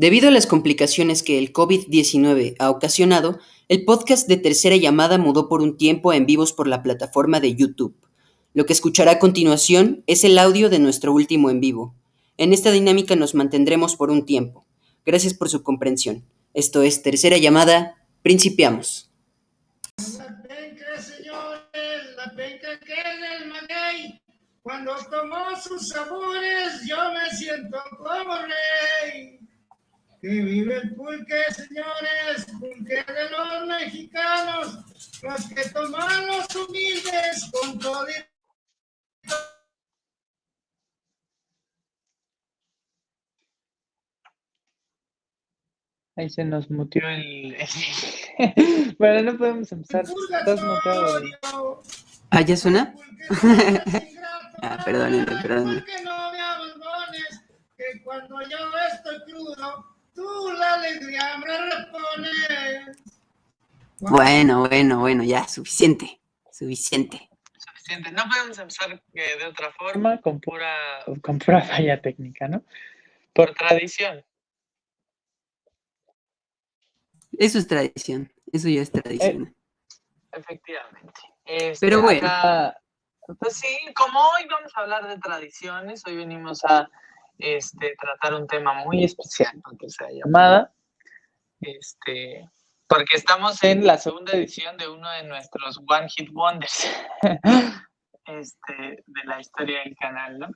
Debido a las complicaciones que el COVID-19 ha ocasionado, el podcast de Tercera Llamada mudó por un tiempo a en vivos por la plataforma de YouTube. Lo que escuchará a continuación es el audio de nuestro último en vivo. En esta dinámica nos mantendremos por un tiempo. Gracias por su comprensión. Esto es Tercera Llamada. Principiamos. La penca, señores, la penca que es el maguey. Cuando tomó sus sabores, yo me siento como rey. Que vive el pulque, señores, pulque de los mexicanos, los que toman los humildes con todo Ahí se nos mutió el. bueno, no podemos empezar. Estás muteado. ¿Ah, ya suena? Ah, perdónenme, perdónenme. Pulque, no me abandones, que cuando yo estoy crudo, tú la alegría me repones. Bueno, bueno, bueno, ya, suficiente. Suficiente. Suficiente. No podemos empezar eh, de otra forma, con pura, con pura falla técnica, ¿no? Por tradición. Eso es tradición. Eso ya es tradición. Efectivamente. Este, Pero bueno. acá, pues sí, como hoy vamos a hablar de tradiciones, hoy venimos a este, tratar un tema muy especial para tercera llamada. Este, porque estamos en la segunda edición de uno de nuestros One Hit Wonders este, de la historia del canal, ¿no?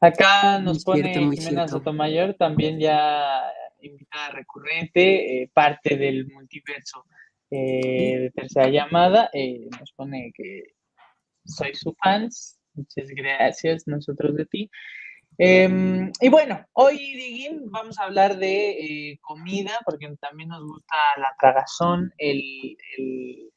Acá nos Muy pone cierto, Jimena. Sotomayor, también ya invitada recurrente, eh, parte del multiverso eh, de tercera llamada. eh, nos pone que soy su fans. Muchas gracias, nosotros de ti. Em, y bueno, hoy, Diguín, vamos a hablar de eh, comida, porque también nos gusta la tragazón, el, el-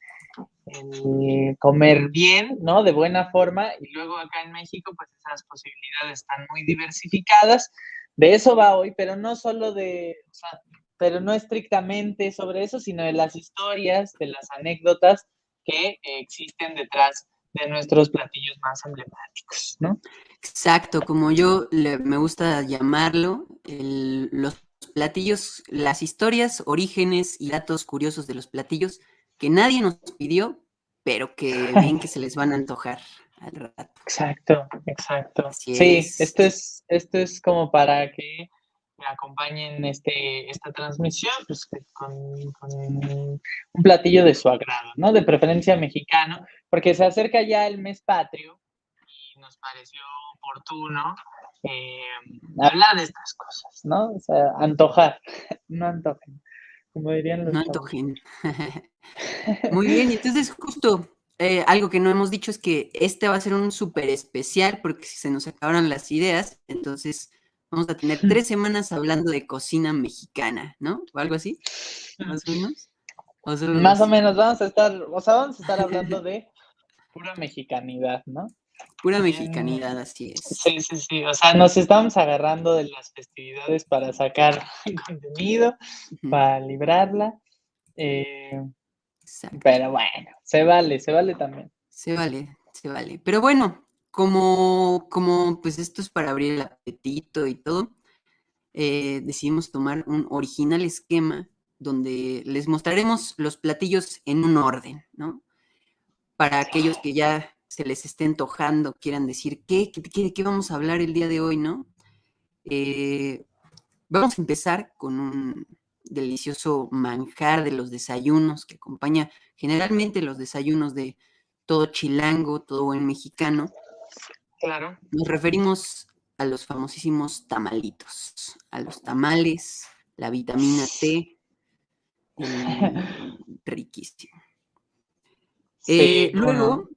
el comer bien, ¿no? De buena forma. Y luego acá en México, pues esas posibilidades están muy diversificadas. De eso va hoy, pero no solo de, o sea, pero no estrictamente sobre eso, sino de las historias, de las anécdotas que eh, existen detrás de nuestros platillos más emblemáticos, ¿no? Exacto, como yo le- me gusta llamarlo, el- los platillos, las historias, orígenes y datos curiosos de los platillos que nadie nos pidió, pero que bien que se les van a antojar al rato. Exacto, exacto. Así sí, es. esto es, esto es como para que me acompañen este, esta transmisión, pues con, con un platillo de su agrado, ¿no? De preferencia mexicano, porque se acerca ya el mes patrio y nos pareció oportuno eh, hablar de estas cosas, ¿no? O sea, antojar, no antojen, como dirían los No antojen. Muy bien, entonces justo eh, algo que no hemos dicho es que este va a ser un súper especial porque si se nos acabaron las ideas, entonces vamos a tener tres semanas hablando de cocina mexicana, ¿no? O algo así, más o menos. O Más o menos vamos a estar, o sea, vamos a estar hablando de pura mexicanidad, ¿no? Pura mexicanidad, así es. Sí, sí, sí. O sea, nos estamos agarrando de las festividades para sacar contenido, para librarla. eh, pero bueno, se vale, se vale también. Se vale, se vale. Pero bueno, como, como pues esto es para abrir el apetito y todo, eh, decidimos tomar un original esquema donde les mostraremos los platillos en un orden, ¿no? Para aquellos que ya se les esté antojando, quieran decir, ¿qué, qué, qué- vamos a hablar el día de hoy, no? Eh, vamos a empezar con un delicioso manjar de los desayunos que acompaña generalmente los desayunos de todo chilango, todo buen mexicano. Claro. Nos referimos a los famosísimos tamalitos, a los tamales, la vitamina T, eh, riquísimo. Eh, luego,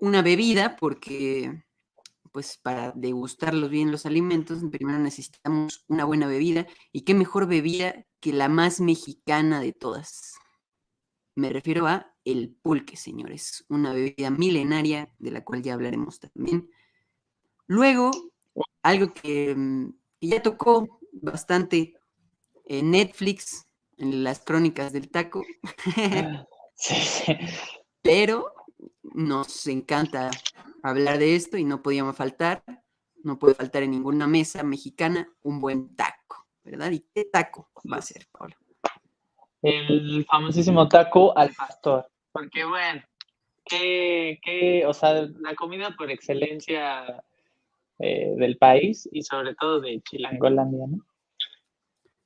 una bebida, porque pues para degustarlos bien los alimentos, primero necesitamos una buena bebida. ¿Y qué mejor bebida que la más mexicana de todas? Me refiero a el pulque, señores, una bebida milenaria de la cual ya hablaremos también. Luego, algo que, mm, que ya tocó bastante en Netflix, en las crónicas del taco, Sí, sí. pero nos encanta hablar de esto y no podíamos faltar no puede faltar en ninguna mesa mexicana un buen taco, ¿verdad? ¿Y qué taco va a ser, Pablo? El famosísimo taco al pastor. Porque, bueno, que, o sea, la comida por excelencia eh, del país y sobre todo de Chilangolandia, ¿no?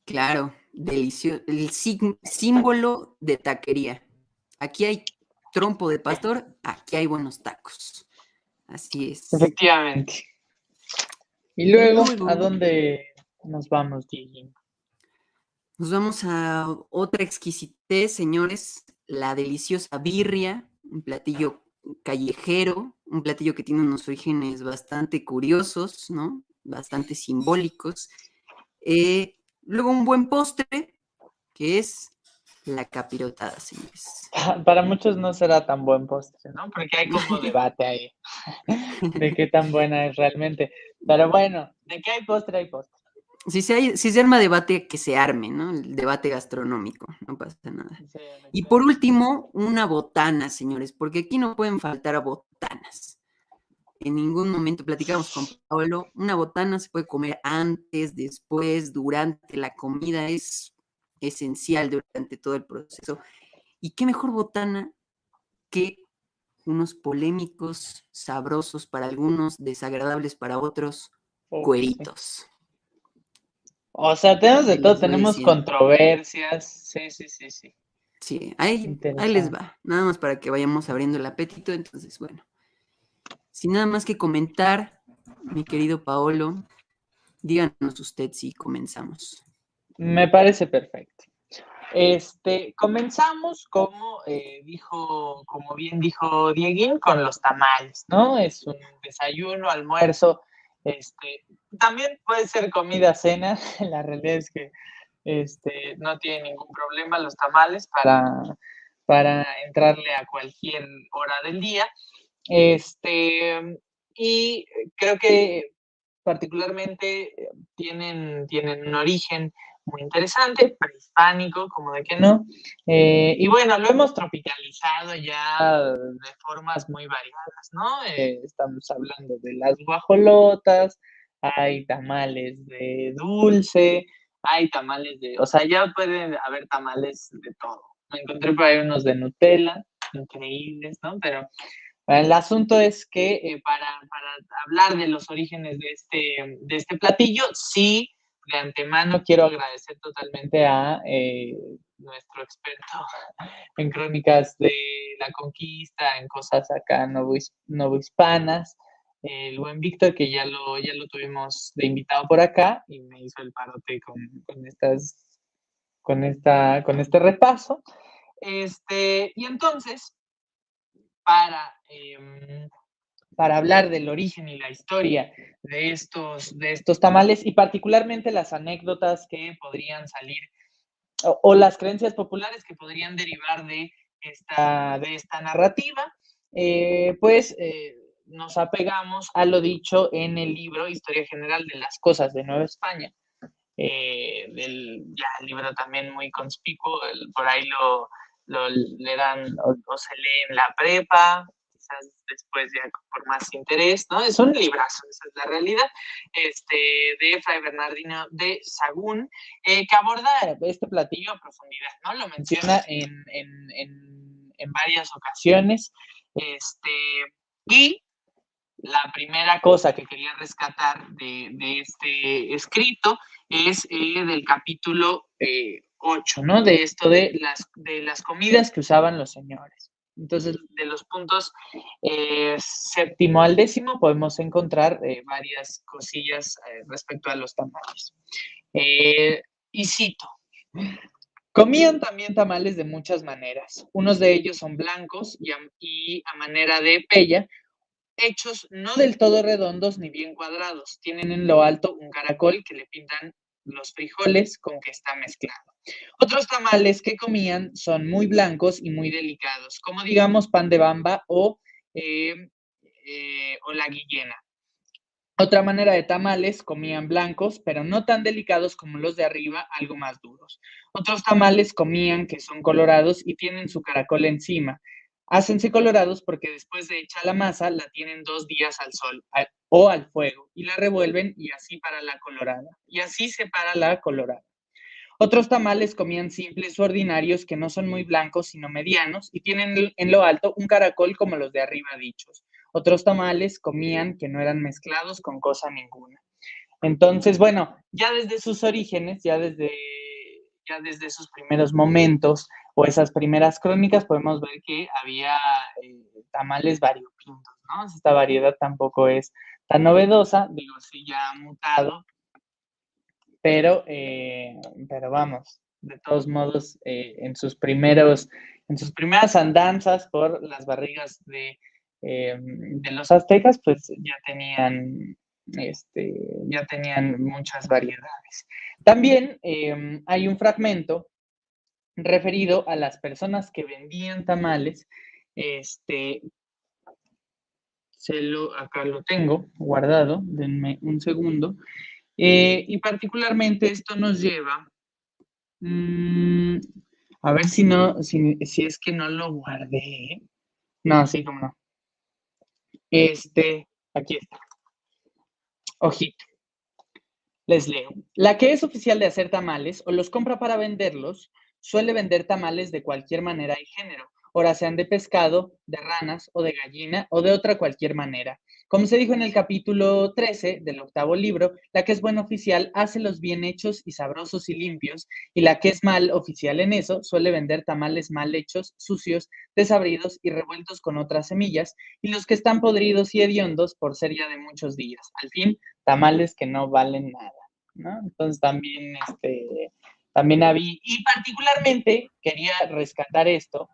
Claro, delicioso. El símbolo de taquería. Aquí hay trompo de pastor, aquí hay buenos tacos. Así es. Efectivamente. Y luego, ¿a dónde nos vamos, Gigi? Nos vamos a otra exquisitez, señores, la deliciosa birria, un platillo callejero, un platillo que tiene unos orígenes bastante curiosos, ¿no? Bastante simbólicos. Eh, luego un buen postre, que es la capirotada, señores. Para muchos no será tan buen postre, ¿no? Porque hay como debate ahí de qué tan buena es realmente. Pero bueno, de qué hay postre, hay postre. Si se, si se arma debate, que se arme, ¿no? El debate gastronómico, no pasa nada. y por último, una botana, señores, porque aquí no pueden faltar botanas. En ningún momento platicamos con Pablo, una botana se puede comer antes, después, durante la comida, es esencial durante todo el proceso. Y qué mejor botana que unos polémicos, sabrosos para algunos, desagradables para otros, cueritos. O sea, tenemos de todo, tenemos controversias. Sí, sí, sí, sí. Sí, ahí, ahí les va. Nada más para que vayamos abriendo el apetito. Entonces, bueno, sin nada más que comentar, mi querido Paolo, díganos usted si comenzamos. Me parece perfecto. Este, comenzamos como eh, dijo, como bien dijo Dieguín, con los tamales, ¿no? Es un desayuno, almuerzo, este, también puede ser comida, cena, la realidad es que este, no tiene ningún problema los tamales para, para entrarle a cualquier hora del día. Este, y creo que particularmente tienen, tienen un origen muy interesante, prehispánico, como de que no. Eh, y bueno, lo hemos tropicalizado ya de formas muy variadas, ¿no? Eh, estamos hablando de las guajolotas, hay tamales de dulce, hay tamales de, o sea, ya pueden haber tamales de todo. Me encontré por ahí unos de Nutella, increíbles, ¿no? Pero el asunto es que eh, para, para, hablar de los orígenes de este, de este platillo, sí de antemano quiero agradecer totalmente a eh, nuestro experto en crónicas de la conquista, en cosas acá novohispanas, el buen Víctor, que ya lo, ya lo tuvimos de invitado por acá y me hizo el parote con, estas, con, esta, con este repaso. Este, y entonces, para em, para hablar del origen y la historia de estos, de estos tamales y particularmente las anécdotas que podrían salir o, las creencias populares que podrían derivar de esta, de esta narrativa, eh, pues eh, nos apegamos a lo dicho en el libro Historia General de las Cosas de Nueva España, eh, del ya, libro también muy conspicuo, por ahí lo, lo le dan o se lee en la prepa, después ya por más interés, ¿no? Es un librazo, esa es la realidad, este, de Fray Bernardino de Sagún, eh, que aborda este platillo a profundidad, ¿no? Lo menciona en, varias ocasiones, este, y la primera cosa que quería rescatar de, este escrito es eh, del capítulo 8, eh, ¿no? De esto de las, de las comidas que usaban los señores. Entonces, de los puntos eh, séptimo al décimo podemos encontrar eh, varias cosillas eh, respecto a los tamales. y cito, comían también tamales de muchas maneras. Unos de ellos son blancos y a, manera de pella, hechos no del todo redondos ni bien cuadrados. Tienen en lo alto un caracol que le pintan los frijoles con que está mezclado. Otros tamales que comían son muy blancos y muy delicados, como digamos pan de bamba o, eh, eh, o la guillena. Otra manera de tamales comían blancos, pero no tan delicados como los de arriba, algo más duros. Otros tamales comían que son colorados y tienen su caracol encima. Hácense colorados porque después de hecha la masa la tienen dos días al sol. o al fuego y la revuelven y así para la colorada. Y así se para la colorada. Otros tamales comían simples o ordinarios que no son muy blancos sino medianos y tienen en lo alto un caracol como los de arriba dichos. Otros tamales comían que no eran mezclados con cosa ninguna. Entonces, bueno, ya desde sus orígenes, ya desde, ya desde sus primeros momentos o esas primeras crónicas podemos ver que había eh, tamales variopintos, ¿no? Esta variedad tampoco es tan novedosa, digo, sí ya ha mutado, pero, eh, pero vamos, de todos modos, eh, en sus primeros, en sus primeras andanzas por las barrigas de, eh, de los aztecas, pues ya tenían, este, ya tenían muchas variedades. También hay un fragmento referido a las personas que vendían tamales, este, se lo, acá lo tengo guardado, denme un segundo. Eh, y particularmente esto nos lleva, mm, a ver si no, si, es que no lo guardé. No, sí, como no. Este, aquí está. Ojito. Les leo. La que es oficial de hacer tamales o los compra para venderlos, suele vender tamales de cualquier manera y género, ora sean de pescado, de ranas o de gallina o de otra cualquier manera. Como se dijo en el capítulo 13 del octavo libro, la que es buen oficial hace los bien hechos y sabrosos y limpios, y la que es mal oficial en eso suele vender tamales mal hechos, sucios, desabridos y revueltos con otras semillas, y los que están podridos y hediondos por ser ya de muchos días. Al fin, tamales que no valen nada. Entonces también, este, también había, y particularmente quería rescatar esto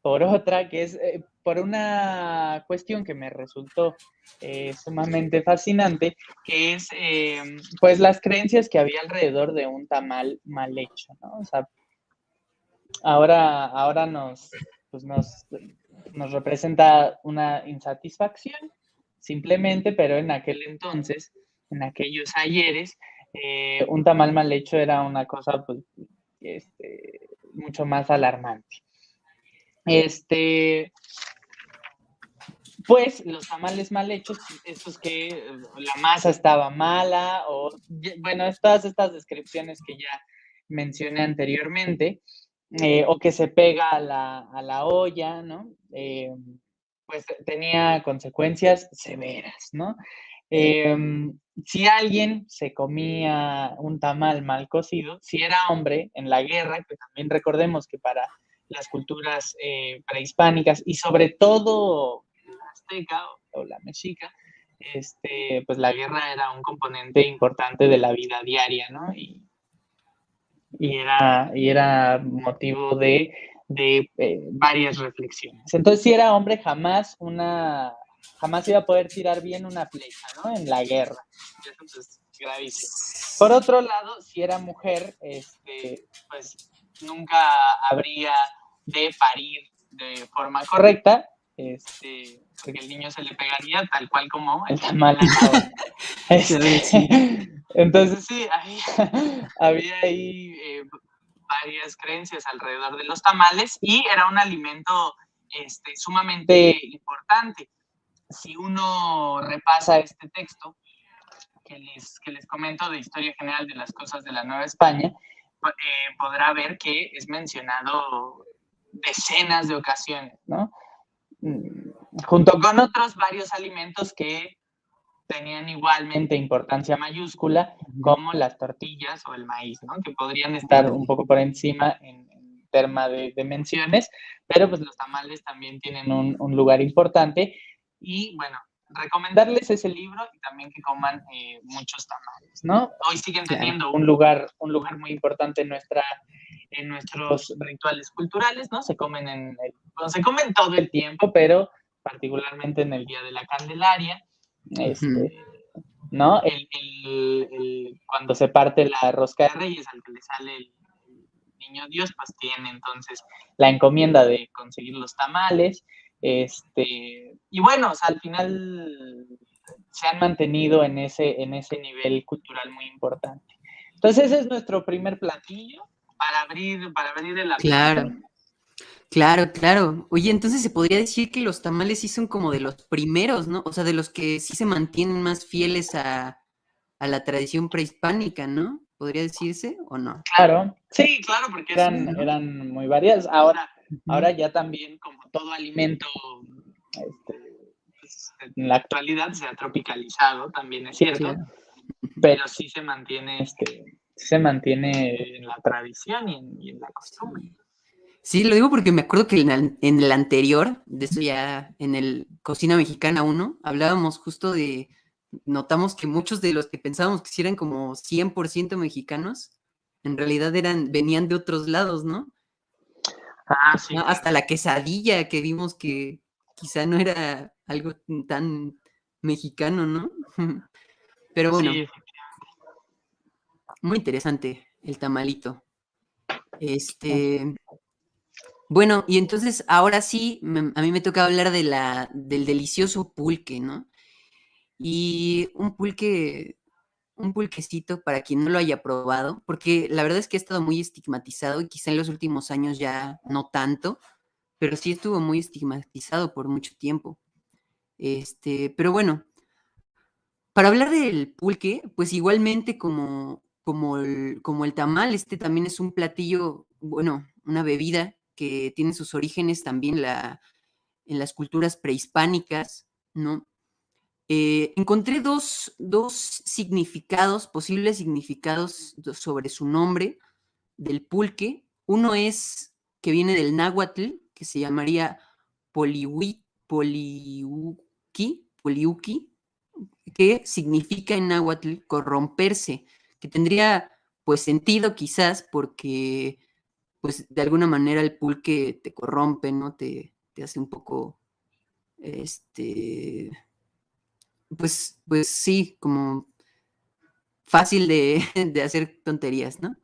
por otra, que es eh, por una cuestión que me resultó eh, sumamente fascinante, que es eh, pues las creencias que había alrededor de un tamal mal hecho, ¿no? O sea, ahora, ahora nos, pues nos, nos representa una insatisfacción, simplemente, pero en aquel entonces, en aquellos ayeres, un tamal mal hecho era una cosa pues, este, mucho más alarmante. Este, pues los tamales mal hechos, estos que eh, la masa estaba mala, o bueno, todas estas descripciones que ya mencioné anteriormente, eh, o que se pega a la, olla, ¿no? Eh, pues tenía consecuencias severas, ¿no? Si alguien se comía un tamal mal cocido, si era hombre en la guerra, que también recordemos que para las culturas eh, prehispánicas y sobre todo la azteca o, la mexica, este, pues la guerra era un componente importante de la vida diaria, ¿no? Y, era, y era motivo de, eh, varias reflexiones. Entonces, si era hombre, jamás una jamás iba a poder tirar bien una flecha, ¿no? En la guerra. Eso es gravísimo. Por otro lado, si era mujer, este, pues nunca habría de parir de forma correcta, este, porque el niño se le pegaría tal cual como el tamal. Este, entonces sí, había, ahí eh, varias creencias alrededor de los tamales y era un alimento este, sumamente importante. Si uno repasa este texto que les, que les comento de Historia General de las Cosas de la Nueva España, eh, podrá ver que es mencionado decenas de ocasiones, ¿no? Mm, junto con otros varios alimentos que tenían igualmente importancia mayúscula, como las tortillas o el maíz, ¿no? Que podrían estar un poco por encima en, tema de, menciones, pero pues los tamales también tienen un, lugar importante y bueno, recomendarles ese libro y también que coman eh, muchos tamales, ¿no? Hoy siguen teniendo un lugar, un lugar muy importante en nuestra en nuestros rituales culturales, ¿no? Se comen en se comen todo el tiempo, pero particularmente en el día de la Candelaria, este, ¿no? cuando se parte la rosca de reyes, al que le sale el, niño Dios, pues tiene entonces la encomienda de conseguir los tamales, este, y bueno, al final se han mantenido en ese, en ese nivel cultural muy importante. Entonces ese es nuestro primer platillo, para abrir, para abrir el Claro. Claro, claro. Oye, entonces se podría decir que los tamales sí son como de los primeros, ¿no? O sea, de los que sí se mantienen más fieles a, la tradición prehispánica, ¿no? ¿Podría decirse o no? Claro, sí, claro, porque eran, eran muy variadas. Ahora, ahora ya también, como todo alimento este, pues, en la actualidad se ha tropicalizado, también es cierto, pero sí se mantiene, este, se mantiene en la tradición y en la costumbre. Sí, lo digo porque me acuerdo que en el, anterior, de eso ya en el Cocina Mexicana 1, hablábamos justo de, notamos que muchos de los que pensábamos que eran como 100% mexicanos, en realidad eran, venían de otros lados, ¿no? Ah, sí. Hasta la quesadilla que vimos que quizá no era algo tan mexicano, ¿no? Pero bueno. muy interesante el tamalito. Este, bueno, y entonces ahora sí, a mí me toca hablar de la, del delicioso pulque, ¿no? Y un pulque, un pulquecito para quien no lo haya probado, porque la verdad es que ha estado muy estigmatizado y quizá en los últimos años ya no tanto, pero sí estuvo muy estigmatizado por mucho tiempo. Este, pero bueno, para hablar del pulque, pues igualmente como, como, el, como el tamal, este también es un platillo, bueno, una bebida que tiene sus orígenes también la, en las culturas prehispánicas, ¿no? Eh, encontré dos, significados, posibles significados sobre su nombre del pulque. Uno es que viene del náhuatl, que se llamaría poliuki, poliuki, que significa en náhuatl corromperse, que tendría pues sentido quizás porque pues de alguna manera el pulque te corrompe, ¿no? Te, te hace un poco, este, pues, pues sí, como fácil de, hacer tonterías, ¿no?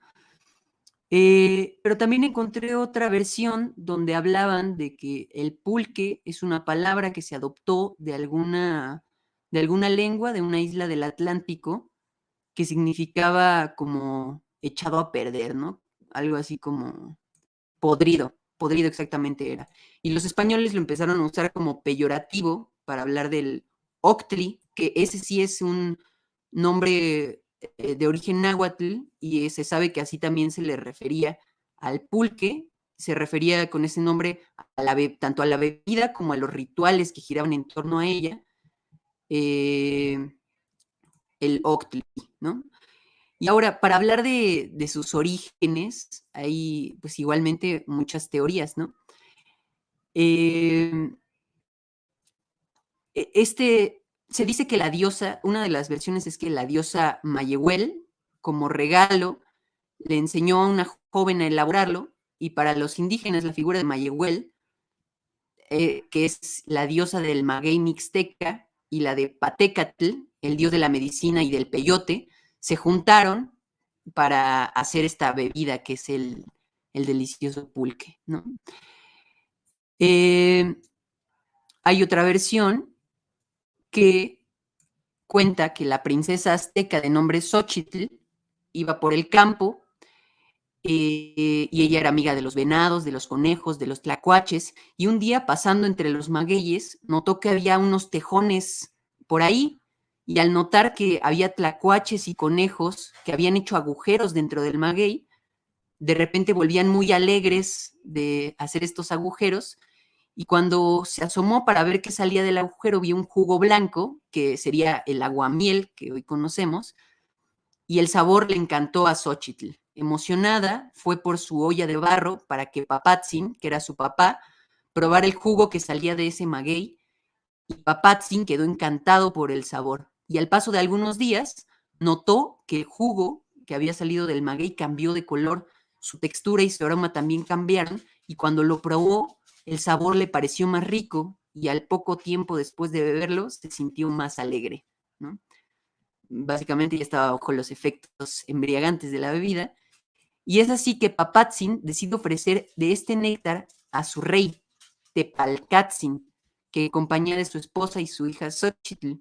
Eh, pero también encontré otra versión donde hablaban de que el pulque es una palabra que se adoptó de alguna, de alguna lengua de una isla del Atlántico que significaba como echado a perder, ¿no? algo así como podrido, podrido exactamente era. Y los españoles lo empezaron a usar como peyorativo para hablar del octli, que ese sí es un nombre eh, de origen náhuatl y se sabe que así también se le refería al pulque, se refería con ese nombre a la tanto a la bebida como a los rituales que giraban en torno a ella, eh, el octli, ¿no? Y ahora, para hablar de, sus orígenes, hay pues igualmente muchas teorías, ¿no? Em, e, este, se dice que la diosa, una de las versiones es que la diosa Mayehuel, como regalo, le enseñó a una joven a elaborarlo, y para los indígenas la figura de Mayehuel, eh, que es la diosa del maguey mixteca, y la de Patecatl, el dios de la medicina y del peyote, se juntaron para hacer esta bebida que es el, delicioso pulque, ¿no? Eh, hay otra versión que cuenta que la princesa azteca de nombre Xochitl iba por el campo eh, y ella era amiga de los venados, de los conejos, de los tlacuaches, y un día pasando entre los magueyes notó que había unos tejones por ahí y al notar que había tlacuaches y conejos que habían hecho agujeros dentro del maguey, de repente volvían muy alegres de hacer estos agujeros y cuando se asomó para ver qué salía del agujero vio un jugo blanco, que sería el aguamiel que hoy conocemos, y el sabor le encantó a Xochitl. Emocionada, fue por su olla de barro para que Papatzin, que era su papá, probara el jugo que salía de ese maguey, y Papatzin quedó encantado por el sabor y al paso de algunos días notó que el jugo que había salido del maguey cambió de color, su textura y su aroma también cambiaron y cuando lo probó el sabor le pareció más rico y al poco tiempo después de beberlo se sintió más alegre. Básicamente ya estaba bajo los efectos embriagantes de la bebida y es así que Papatzin decide ofrecer de este néctar a su rey, Tepalcatzin, que acompaña de su esposa y su hija Xochitl,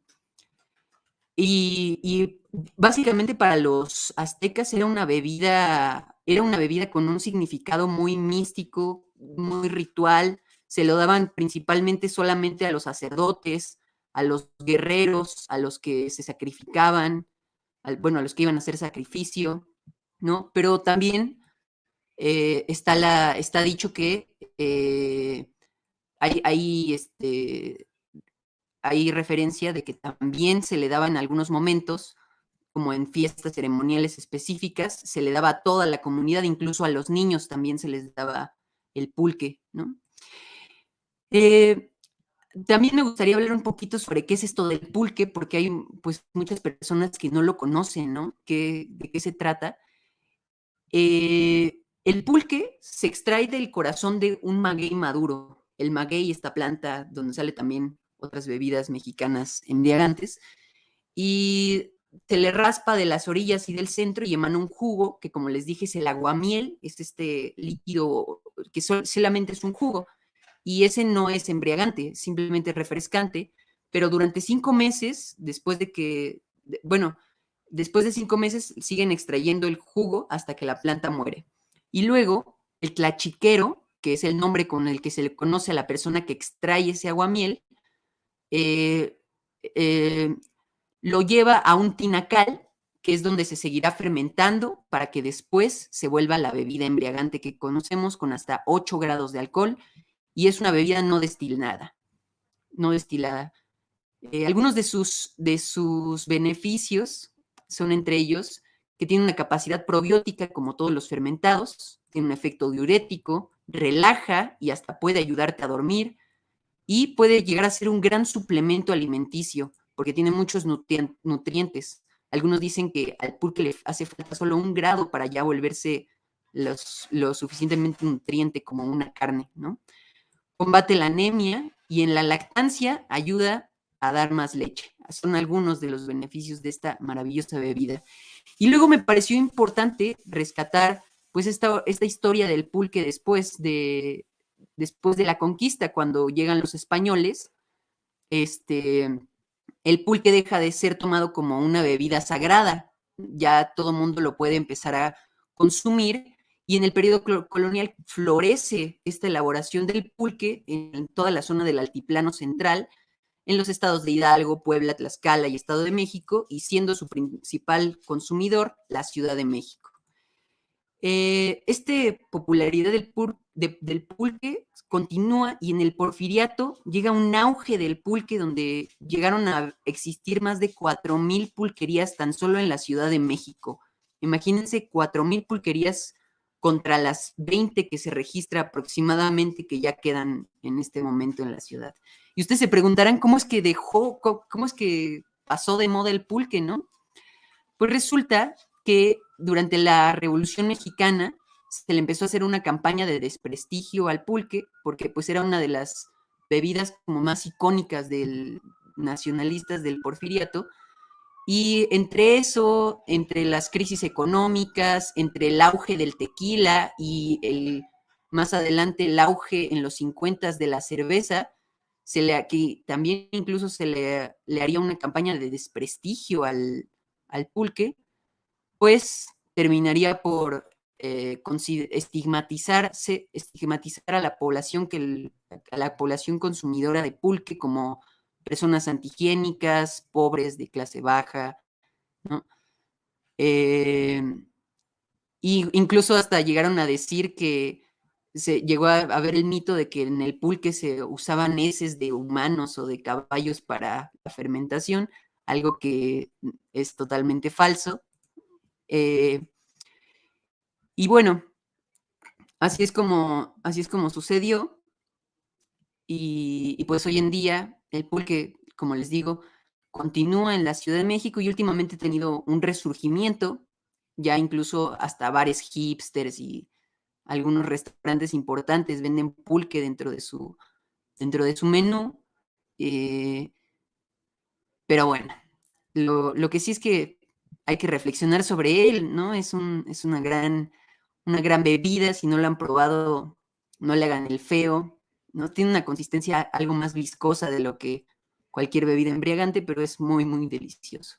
y, básicamente para los aztecas era una bebida, era una bebida con un significado muy místico, muy ritual, se lo daban principalmente solamente a los sacerdotes, a los guerreros, a los que se sacrificaban, bueno, a los que iban a hacer sacrificio, ¿no? Pero también eh, está, la, está dicho que eh, hay, hay, este, hay referencia de que también se le daba en algunos momentos, como en fiestas ceremoniales específicas, se le daba a toda la comunidad, incluso a los niños también se les daba el pulque, ¿no? Eh, también me gustaría hablar un poquito sobre qué es esto del pulque, porque hay pues muchas personas que no lo conocen, ¿no? ¿Qué, ¿De qué se trata? Eh, el pulque se extrae del corazón de un maguey maduro. El maguey, esta planta donde sale también otras bebidas mexicanas embriagantes, y se le raspa de las orillas y del centro y emana un jugo que, como les dije, es el aguamiel, es este líquido que solamente es un jugo y ese no es embriagante, simplemente refrescante, pero durante cinco meses, después de que, bueno, después de cinco meses siguen extrayendo el jugo hasta que la planta muere. Y luego, el tlachiquero, que es el nombre con el que se le conoce a la persona que extrae ese aguamiel, eh, eh, lo lleva a un tinacal, que es donde se seguirá fermentando para que después se vuelva la bebida embriagante que conocemos con hasta 8 grados de alcohol y es una bebida no destilada, no destilada. Eh, algunos de sus, de sus beneficios son entre ellos que tiene una capacidad probiótica como todos los fermentados, tiene un efecto diurético, relaja y hasta puede ayudarte a dormir y puede llegar a ser un gran suplemento alimenticio porque tiene muchos nutrientes. Algunos dicen que al pulque le hace falta solo un grado para ya volverse lo suficientemente nutriente como una carne, ¿no? combate la anemia y en la lactancia ayuda a dar más leche. Son algunos de los beneficios de esta maravillosa bebida. Y luego me pareció importante rescatar pues esta, historia del pulque después de, después de la conquista, cuando llegan los españoles, este, el pulque deja de ser tomado como una bebida sagrada, ya todo mundo lo puede empezar a consumir y en el periodo colonial florece esta elaboración del pulque en toda la zona del altiplano central, en los estados de Hidalgo, Puebla, Tlaxcala y Estado de México, y siendo su principal consumidor la Ciudad de México. Eh, esta popularidad del, pulque continúa y en el porfiriato llega un auge del pulque donde llegaron a existir más de 4.000 pulquerías tan solo en la Ciudad de México. Imagínense 4.000 pulquerías contra las 20 que se registra aproximadamente que ya quedan en este momento en la ciudad. Y ustedes se preguntarán cómo es que dejó, cómo es que pasó de moda el pulque, ¿no? Pues resulta que durante la Revolución Mexicana se le empezó a hacer una campaña de desprestigio al pulque, porque pues era una de las bebidas como más icónicas del nacionalistas del porfiriato, y entre eso, entre las crisis económicas, entre el auge del tequila y el, más adelante el auge en los 50 de la cerveza, se le, también incluso se le, le haría una campaña de desprestigio al, pulque, pues terminaría por eh, estigmatizarse, estigmatizar a la población que a la población consumidora de pulque como personas antihigiénicas, pobres de clase baja, ¿no? Em, y incluso hasta llegaron a decir que se llegó a, haber el mito de que en el pulque se usaban heces de humanos o de caballos para la fermentación, algo que es totalmente falso. Eh, y bueno, así es como, así es como sucedió. y, pues hoy en día el pulque, como les digo, continúa en la Ciudad de México y últimamente ha tenido un resurgimiento, ya incluso hasta bares hipsters y algunos restaurantes importantes venden pulque dentro de su, dentro de su menú. Eh, pero bueno, lo, que sí es que hay que reflexionar sobre él, ¿no? Es, un, es una, gran, una gran bebida, si no lo han probado, no le hagan el feo. ¿no? Tiene una consistencia algo más viscosa de lo que cualquier bebida embriagante, pero es muy, muy delicioso.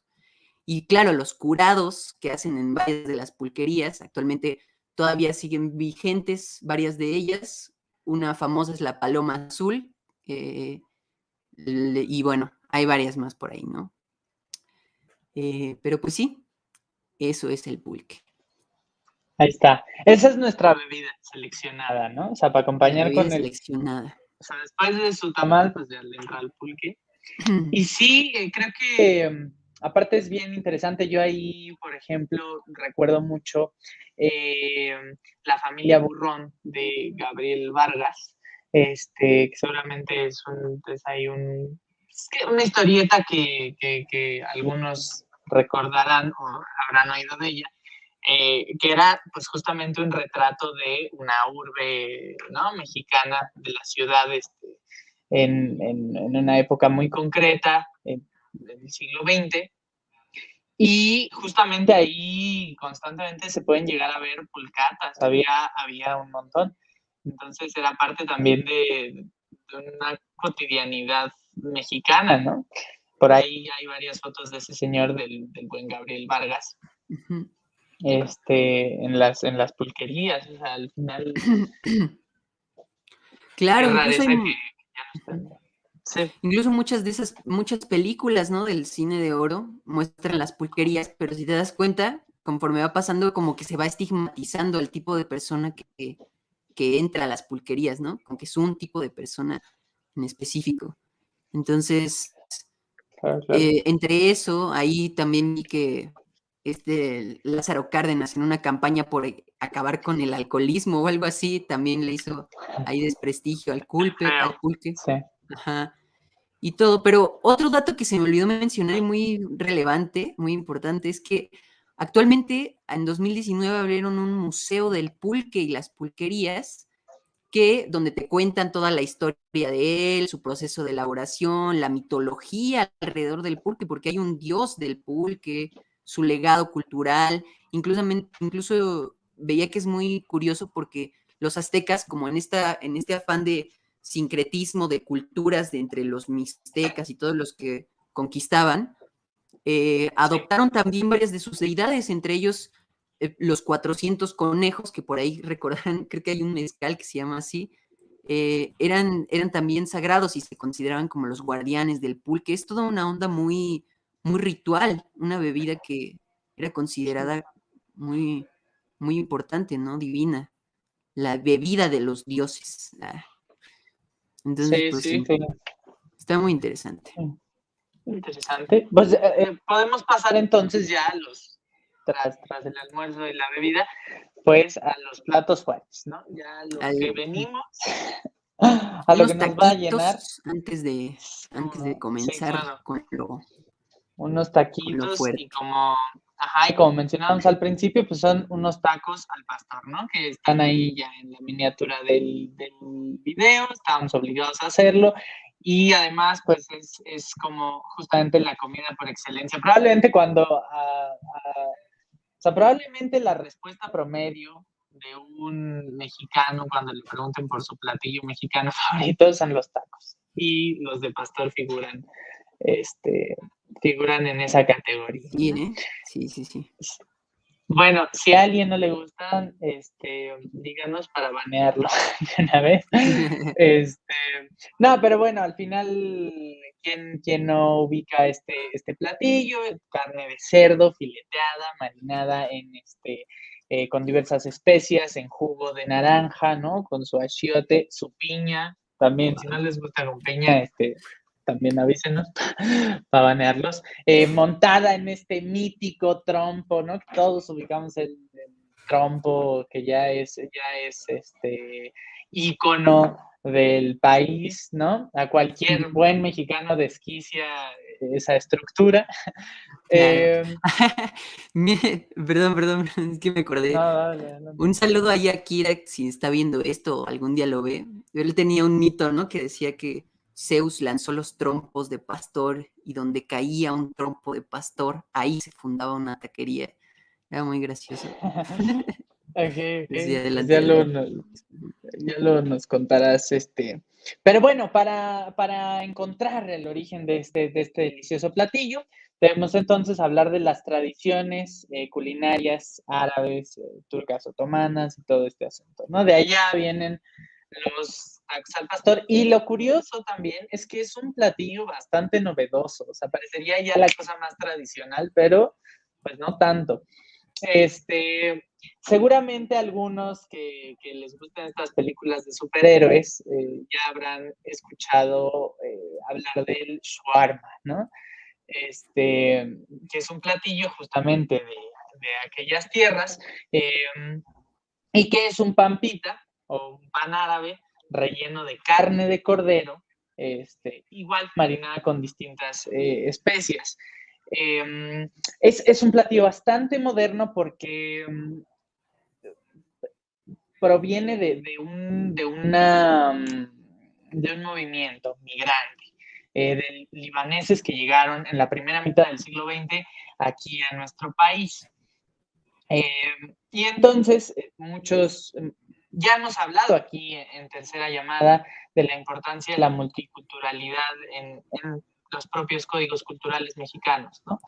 Y claro, los curados que hacen en varias de las pulquerías, actualmente todavía siguen vigentes varias de ellas, una famosa es la paloma azul. eh, y bueno, hay varias más por ahí, ¿no? Eh, pero pues sí, eso es el pulque. Ahí está. Esa es nuestra bebida seleccionada, ¿no? O sea, para acompañar con el... seleccionada. O sea, después de su tamal, pues ya le entra el pulque. Y sí, eh, creo que mm, aparte es bien interesante. Yo ahí, por ejemplo, recuerdo mucho eh, la familia Burrón de Gabriel Vargas, este, que seguramente es, un, es ahí un, es que una historieta que, que- que algunos recordarán o habrán oído de ella, eh, que era pues justamente un retrato de una urbe ¿no? mexicana, de la ciudad este, en, en- en una época muy concreta, en, del siglo XX. Y justamente ahí constantemente se pueden llegar a ver pulcatas, había, había un montón. Entonces era parte también de, de una cotidianidad mexicana, ¿no? Por ahí hay varias fotos de ese señor, del, del buen Gabriel Vargas, este, en las, en las pulquerías, o sea, al final Claro, incluso hay, que ya no estén. Sí, incluso muchas de esas, muchas películas, ¿no? Del cine de oro muestran las pulquerías, pero si te das cuenta, conforme va pasando, como que se va estigmatizando el tipo de persona que, que entra a las pulquerías, ¿no? Como que es un tipo de persona en específico. Entonces, claro, claro. eh, entre eso, ahí también vi que este Lázaro Cárdenas en una campaña por e- acabar con el alcoholismo o algo así, también le hizo ahí desprestigio al culpe, al pulque. Sí. Ajá. Y todo, pero otro dato que se me olvidó mencionar y muy relevante, muy importante, es que actualmente en 2019 abrieron un museo del pulque y las pulquerías, que donde te cuentan toda la historia de él, su proceso de elaboración, la mitología alrededor del pulque, porque hay un dios del pulque, su legado cultural, incluso, incluso veía que es muy curioso porque los aztecas, como en, esta, en este afán de sincretismo de culturas de entre los mixtecas y todos los que conquistaban, eh, adoptaron también varias de sus deidades, entre ellos eh, los 400 conejos, que por ahí recordarán, creo que hay un mezcal que se llama así, eh, eran, eran también sagrados y se consideraban como los guardianes del pulque. Es toda una onda muy, muy ritual, una bebida que era considerada muy, muy importante, ¿no? Divina. La bebida de los dioses. la- Entonces, Sí, pues, sí, está muy interesante. Interesante. Pues eh, podemos pasar entonces ya a los, tras, tras el almuerzo y la bebida, pues a los platos fuertes, ¿no? Ya lo Al- que venimos, a lo que nos va a llenar, antes de, antes de Sí, comenzar claro. con lo... unos taquitos fuerte. y como, ajá, y como mencionábamos al principio, pues son unos tacos al pastor, ¿no? Que están ahí ya en la miniatura del, del video, estábamos obligados a hacerlo y además, pues es, es como justamente la comida por excelencia. Probablemente cuando, ah, ah, o sea, probablemente la respuesta promedio de un mexicano cuando le pregunten por su platillo mexicano favorito son los tacos y los de pastor figuran, este, figuran en esa categoría. Sí, ¿eh? Sí, sí, sí. Bueno, si a alguien no le gustan, este, díganos para banearlo de una vez. Este, no, pero bueno, al final, ¿quién, quién no ubica este, este platillo? Carne de cerdo fileteada, marinada en este, eh, con diversas especias, en jugo de naranja, ¿no? Con su achiote, su piña. También, si no les gusta con piña, este, también avísenos para banearlos. Eh, montada en este mítico trompo, ¿no? Todos ubicamos el, el trompo, que ya es, ya es este ícono del país, ¿no? A cualquier buen mexicano desquicia esa estructura. Eh, perdón, perdón, es que me acordé. no. Un saludo ahí a Kira, si está viendo esto algún día lo ve. Él tenía un mito, ¿no? Que decía que Zeus lanzó los trompos de pastor y donde caía un trompo de pastor, ahí se fundaba una taquería. Era muy gracioso. Ok, ok, Sí, pues adelante, ya, nos, ya luego nos contarás este. Pero bueno, para, para encontrar el origen de este, de este delicioso platillo, debemos entonces hablar de las tradiciones eh, culinarias árabes, eh, turcas, otomanas y todo este asunto, ¿no? De allá vienen los tacos al pastor. Y lo curioso también es que es un platillo bastante novedoso. O sea, parecería ya la cosa más tradicional, pero pues no tanto. Este, seguramente algunos que, les gustan estas películas de superhéroes eh, ya habrán escuchado eh, hablar del shawarma, ¿no? Este, que es un platillo justamente de, aquellas tierras em, y que es un pampita o un pan árabe relleno de carne de cordero, este, igual marinada con distintas eh, especias. Em, es, un platillo bastante moderno porque em, proviene de, un, de, una, de un movimiento migrante eh, de libaneses que llegaron en la primera mitad del siglo XX aquí a nuestro país. Em, y entonces eh, muchos, ya hemos hablado aquí en, tercera llamada de la importancia de la multiculturalidad en, en los propios códigos culturales mexicanos, ¿no?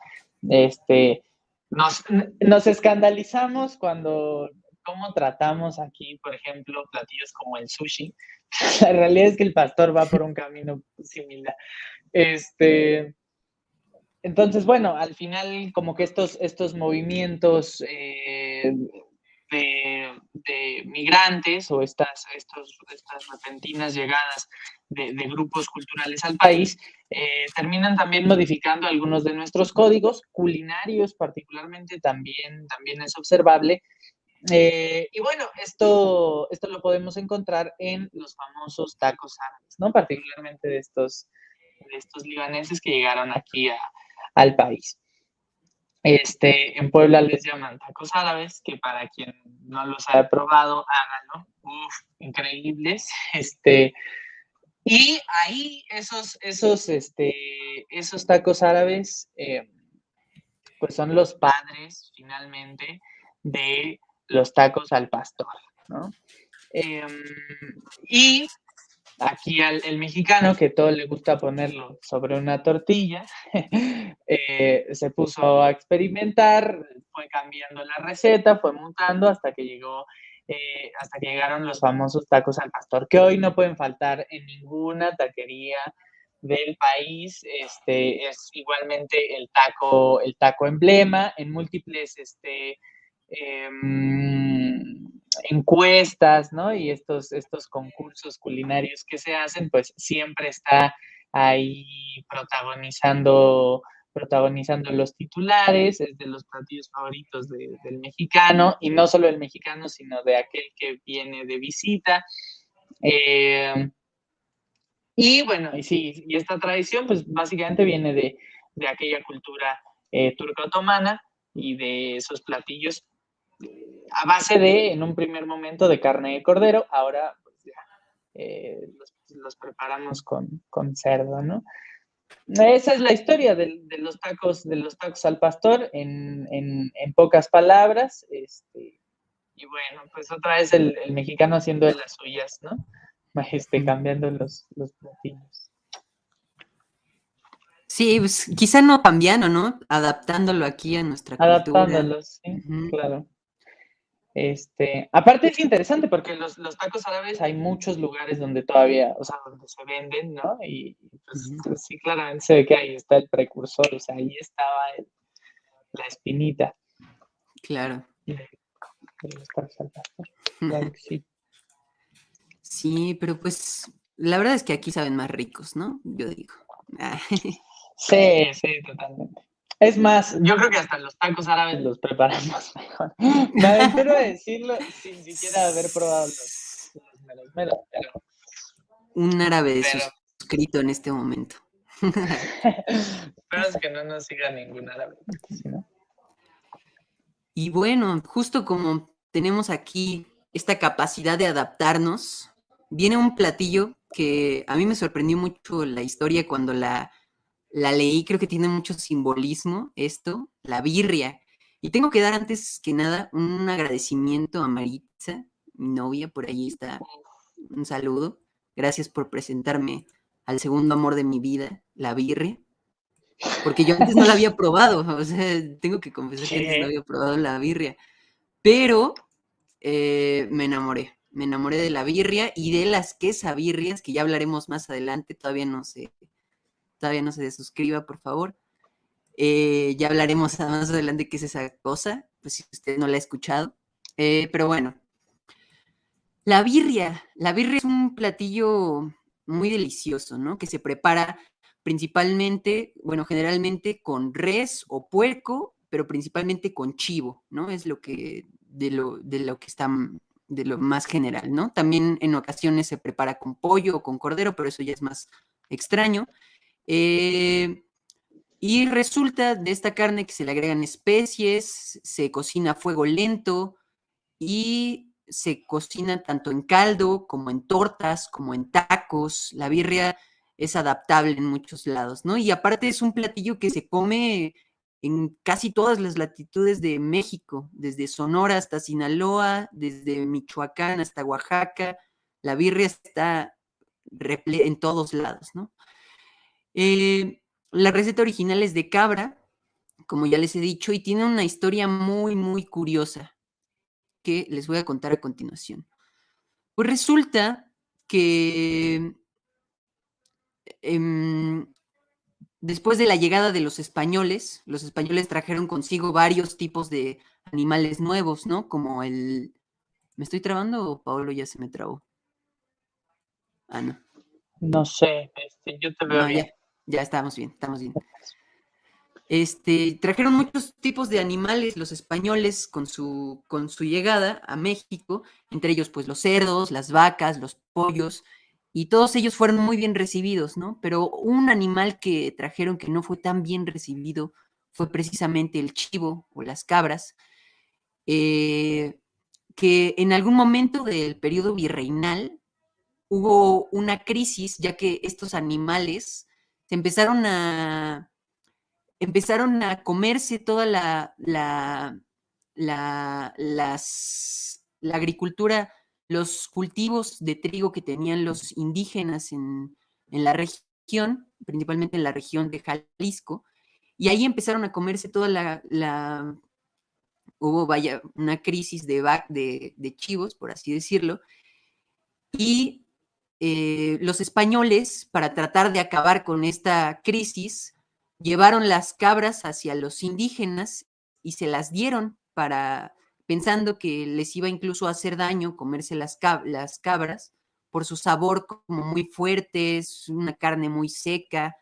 Este, nos, nos escandalizamos cuando, cómo tratamos aquí, por ejemplo, platillos como el sushi. La realidad es que el pastor va por un camino similar. Este, entonces, bueno, al final como que estos, estos movimientos eh, de, migrantes o estas, estos, estas repentinas llegadas de, grupos culturales al país, eh, terminan también modificando algunos de nuestros códigos, culinarios particularmente también, también es observable. Eh, y bueno, esto, esto lo podemos encontrar en los famosos tacos árabes, ¿no? Particularmente de estos, de estos libaneses que llegaron aquí al país. Este, en Puebla les llaman tacos árabes, que para quien no los haya probado, háganlo. Uf, increíbles. Este, y ahí esos, esos, este, esos tacos árabes, eh, pues son los padres finalmente de los tacos al pastor, ¿no? Em, y aquí al el mexicano, que todo le gusta ponerlo sobre una tortilla, eh, se puso a experimentar, fue cambiando la receta, fue mutando hasta que llegó, eh, hasta que llegaron los famosos tacos al pastor, que hoy no pueden faltar en ninguna taquería del país. Este es igualmente el taco, el taco emblema en múltiples este, em, encuestas, ¿no? Y estos, estos concursos culinarios que se hacen, pues siempre está ahí protagonizando, protagonizando los titulares, es de los platillos favoritos del mexicano, y no solo el mexicano, sino de aquel que viene de visita. Eh, y bueno, y sí, y esta tradición, pues básicamente viene de, aquella cultura eh, turco-otomana y de esos platillos a base de, en un primer momento, de carne de cordero, ahora pues ya eh, los, preparamos con, cerdo, ¿no? Esa es la historia de, los tacos, de los tacos al pastor en, pocas palabras. Este, y bueno, pues otra vez el, mexicano haciendo de las suyas, ¿no? Este, cambiando los, los platillos. Sí, pues quizá no cambiando, ¿no? Adaptándolo aquí a nuestra cultura. Adaptándolo, sí, claro. Este, aparte es interesante porque los, tacos árabes hay muchos lugares donde todavía, o sea, donde se venden, ¿no? Y pues, pues, sí, claramente se ve que ahí está el precursor, o sea, ahí estaba la espinita. Claro. sí. sí, pero pues la verdad es que aquí saben más ricos, ¿no? Yo digo. sí, sí, totalmente. Es más, yo creo que hasta los tacos árabes los preparamos mejor. Me aventuro a decirlo sin siquiera haber probado los, los melos, pero... Un árabe suscrito en este momento. Espero que no nos siga ningún árabe. Y bueno, justo como tenemos aquí esta capacidad de adaptarnos, viene un platillo que a mí me sorprendió mucho la historia cuando la la leí, creo que tiene mucho simbolismo esto, la birria. Y tengo que dar antes que nada un agradecimiento a Maritza, mi novia, por ahí está. Un saludo. Gracias por presentarme al segundo amor de mi vida, la birria. Porque yo antes no la había probado, o sea, tengo que confesar que antes no había probado la birria. Pero eh, me enamoré, me enamoré de la birria y de las quesabirrias, que ya hablaremos más adelante, todavía no se, todavía no se suscriba, por favor. Eh, ya hablaremos más adelante qué es esa cosa, pues si usted no la ha escuchado. Eh, pero bueno, la birria, la birria es un platillo muy delicioso, ¿no? Que se prepara principalmente, bueno, generalmente con res o puerco, pero principalmente con chivo, ¿no? Es lo que, de lo, de lo que está, de lo más general, ¿no? También en ocasiones se prepara con pollo o con cordero, pero eso ya es más extraño. Eh, y resulta de esta carne que se le agregan especies, se cocina a fuego lento y se cocina tanto en caldo como en tortas, como en tacos. La birria es adaptable en muchos lados, ¿no? Y aparte es un platillo que se come en casi todas las latitudes de México, desde Sonora hasta Sinaloa, desde Michoacán hasta Oaxaca. La birria está en todos lados, ¿no? Eh, la receta original es de cabra, como ya les he dicho, y tiene una historia muy, muy curiosa que les voy a contar a continuación. Pues resulta que em, después de la llegada de los españoles, los españoles trajeron consigo varios tipos de animales nuevos, ¿no? Como el... ¿Me estoy trabando o Pablo ya se me trabó? Ah, no. No sé, este, yo te veo bien. Ya estamos bien, estamos bien. Este, trajeron muchos tipos de animales los españoles con su, con su llegada a México, entre ellos pues los cerdos, las vacas, los pollos, y todos ellos fueron muy bien recibidos, ¿no? Pero un animal que trajeron que no fue tan bien recibido fue precisamente el chivo o las cabras, eh, que en algún momento del periodo virreinal hubo una crisis, ya que estos animales se empezaron a, empezaron a comerse toda la, la, la, agricultura, los cultivos de trigo que tenían los indígenas en, en la región, principalmente en la región de Jalisco, y ahí empezaron a comerse toda la, la hubo, vaya, una crisis de, de, de, chivos, por así decirlo, y eh, los españoles, para tratar de acabar con esta crisis, llevaron las cabras hacia los indígenas y se las dieron para, pensando que les iba incluso a hacer daño comerse las, cabras por su sabor como muy fuerte, una carne muy seca.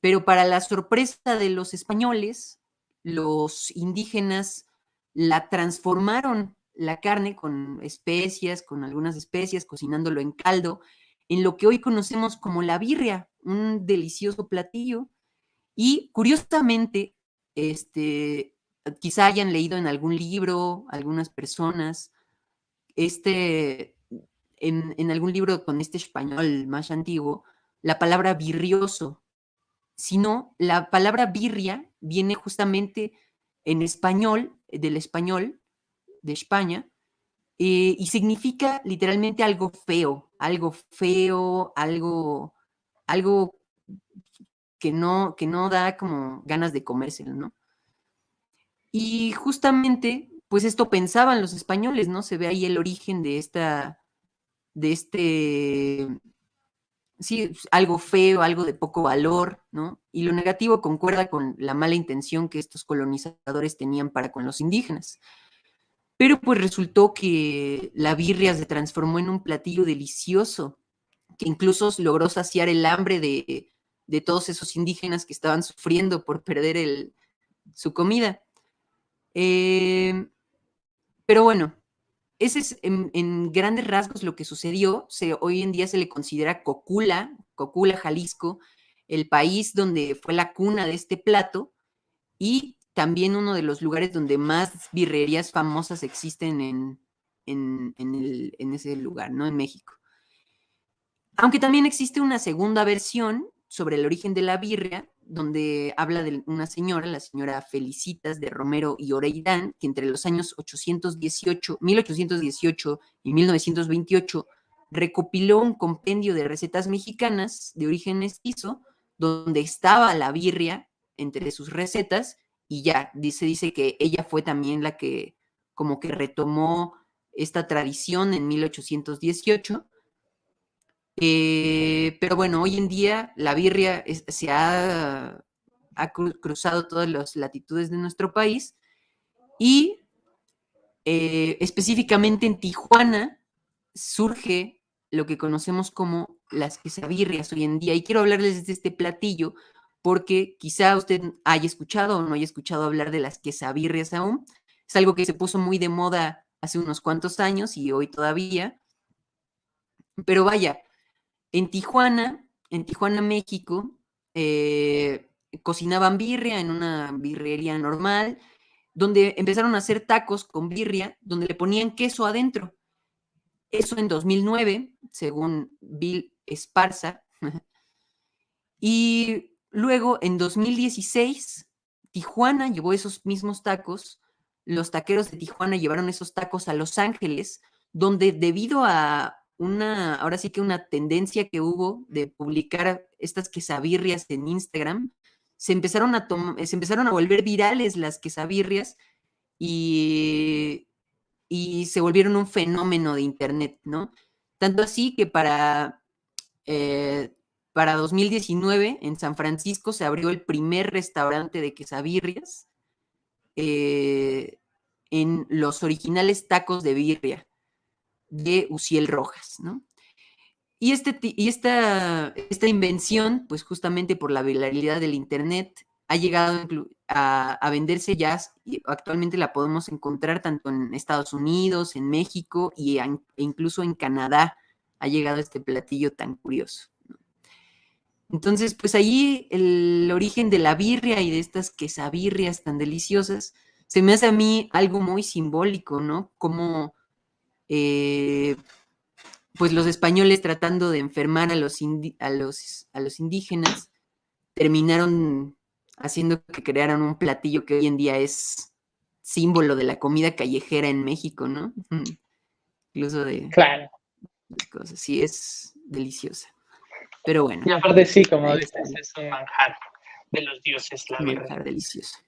Pero para la sorpresa de los españoles, los indígenas la transformaron la carne con especias, con algunas especias, cocinándolo en caldo, en lo que hoy conocemos como la birria, un delicioso platillo. Y curiosamente, este, quizá hayan leído en algún libro, algunas personas, este, en, en algún libro con este español más antiguo, la palabra birrioso, sino la palabra birria viene justamente en español, del español, de España, eh, y significa literalmente algo feo, algo feo, algo, algo que no, que no da como ganas de comérselo, ¿no? Y justamente, pues esto pensaban los españoles, ¿no? Se ve ahí el origen de esta, de este, sí, algo feo, algo de poco valor, ¿no? Y lo negativo concuerda con la mala intención que estos colonizadores tenían para con los indígenas. Pero pues resultó que la birria se transformó en un platillo delicioso, que incluso logró saciar el hambre de, todos esos indígenas que estaban sufriendo por perder su comida. Em, pero bueno, ese es en, grandes rasgos lo que sucedió. hoy en día se le considera Cocula, Cocula, Jalisco, el país donde fue la cuna de este plato. Y también uno de los lugares donde más birrerías famosas existen en, en, ese lugar, ¿no? En México. Aunque también existe una segunda versión sobre el origen de la birria, donde habla de una señora, la señora Felicitas de Romero y Oreidán, que entre los años 818, 1818 y 1928 recopiló un compendio de recetas mexicanas de origen mestizo, donde estaba la birria entre sus recetas y ya, dice, dice que ella fue también la que como que retomó esta tradición en 1818. Eh, pero bueno, hoy en día la birria se ha, cruzado todas las latitudes de nuestro país y eh, específicamente en Tijuana surge lo que conocemos como las quesabirrias hoy en día. Y quiero hablarles de este platillo porque quizá usted haya escuchado o no haya escuchado hablar de las quesabirrias aún. Es algo que se puso muy de moda hace unos cuantos años y hoy todavía. Pero vaya, en Tijuana, en Tijuana, México, eh, cocinaban birria en una birrería normal, donde empezaron a hacer tacos con birria, donde le ponían queso adentro. Eso en 2009, según Bill Esparza. y luego, en 2016, Tijuana llevó esos mismos tacos, los taqueros de Tijuana llevaron esos tacos a Los Ángeles, donde debido a una, ahora sí que una tendencia que hubo de publicar estas quesabirrias en Instagram, se empezaron a, se empezaron a volver virales las quesabirrias y y se volvieron un fenómeno de Internet, ¿no? Tanto así que para, eh, para 2019 en San Francisco se abrió el primer restaurante de quesabirrias eh, en los originales tacos de birria de Uciel Rojas, ¿no? Y, este, y esta, esta invención, pues justamente por la viralidad del Internet, ha llegado a, venderse ya, actualmente la podemos encontrar tanto en Estados Unidos, en México y e incluso en Canadá ha llegado este platillo tan curioso. Entonces, pues ahí el origen de la birria y de estas quesabirrias tan deliciosas, se me hace a mí algo muy simbólico, ¿no? Como eh, pues los españoles tratando de enfermar a los, a los, a los indígenas, terminaron haciendo que crearan un platillo que hoy en día es símbolo de la comida callejera en México, ¿no? Incluso de, claro. cosas. Sí, es deliciosa. Pero bueno. Y aparte sí, como dices, es un manjar de los dioses, la manjar delicioso.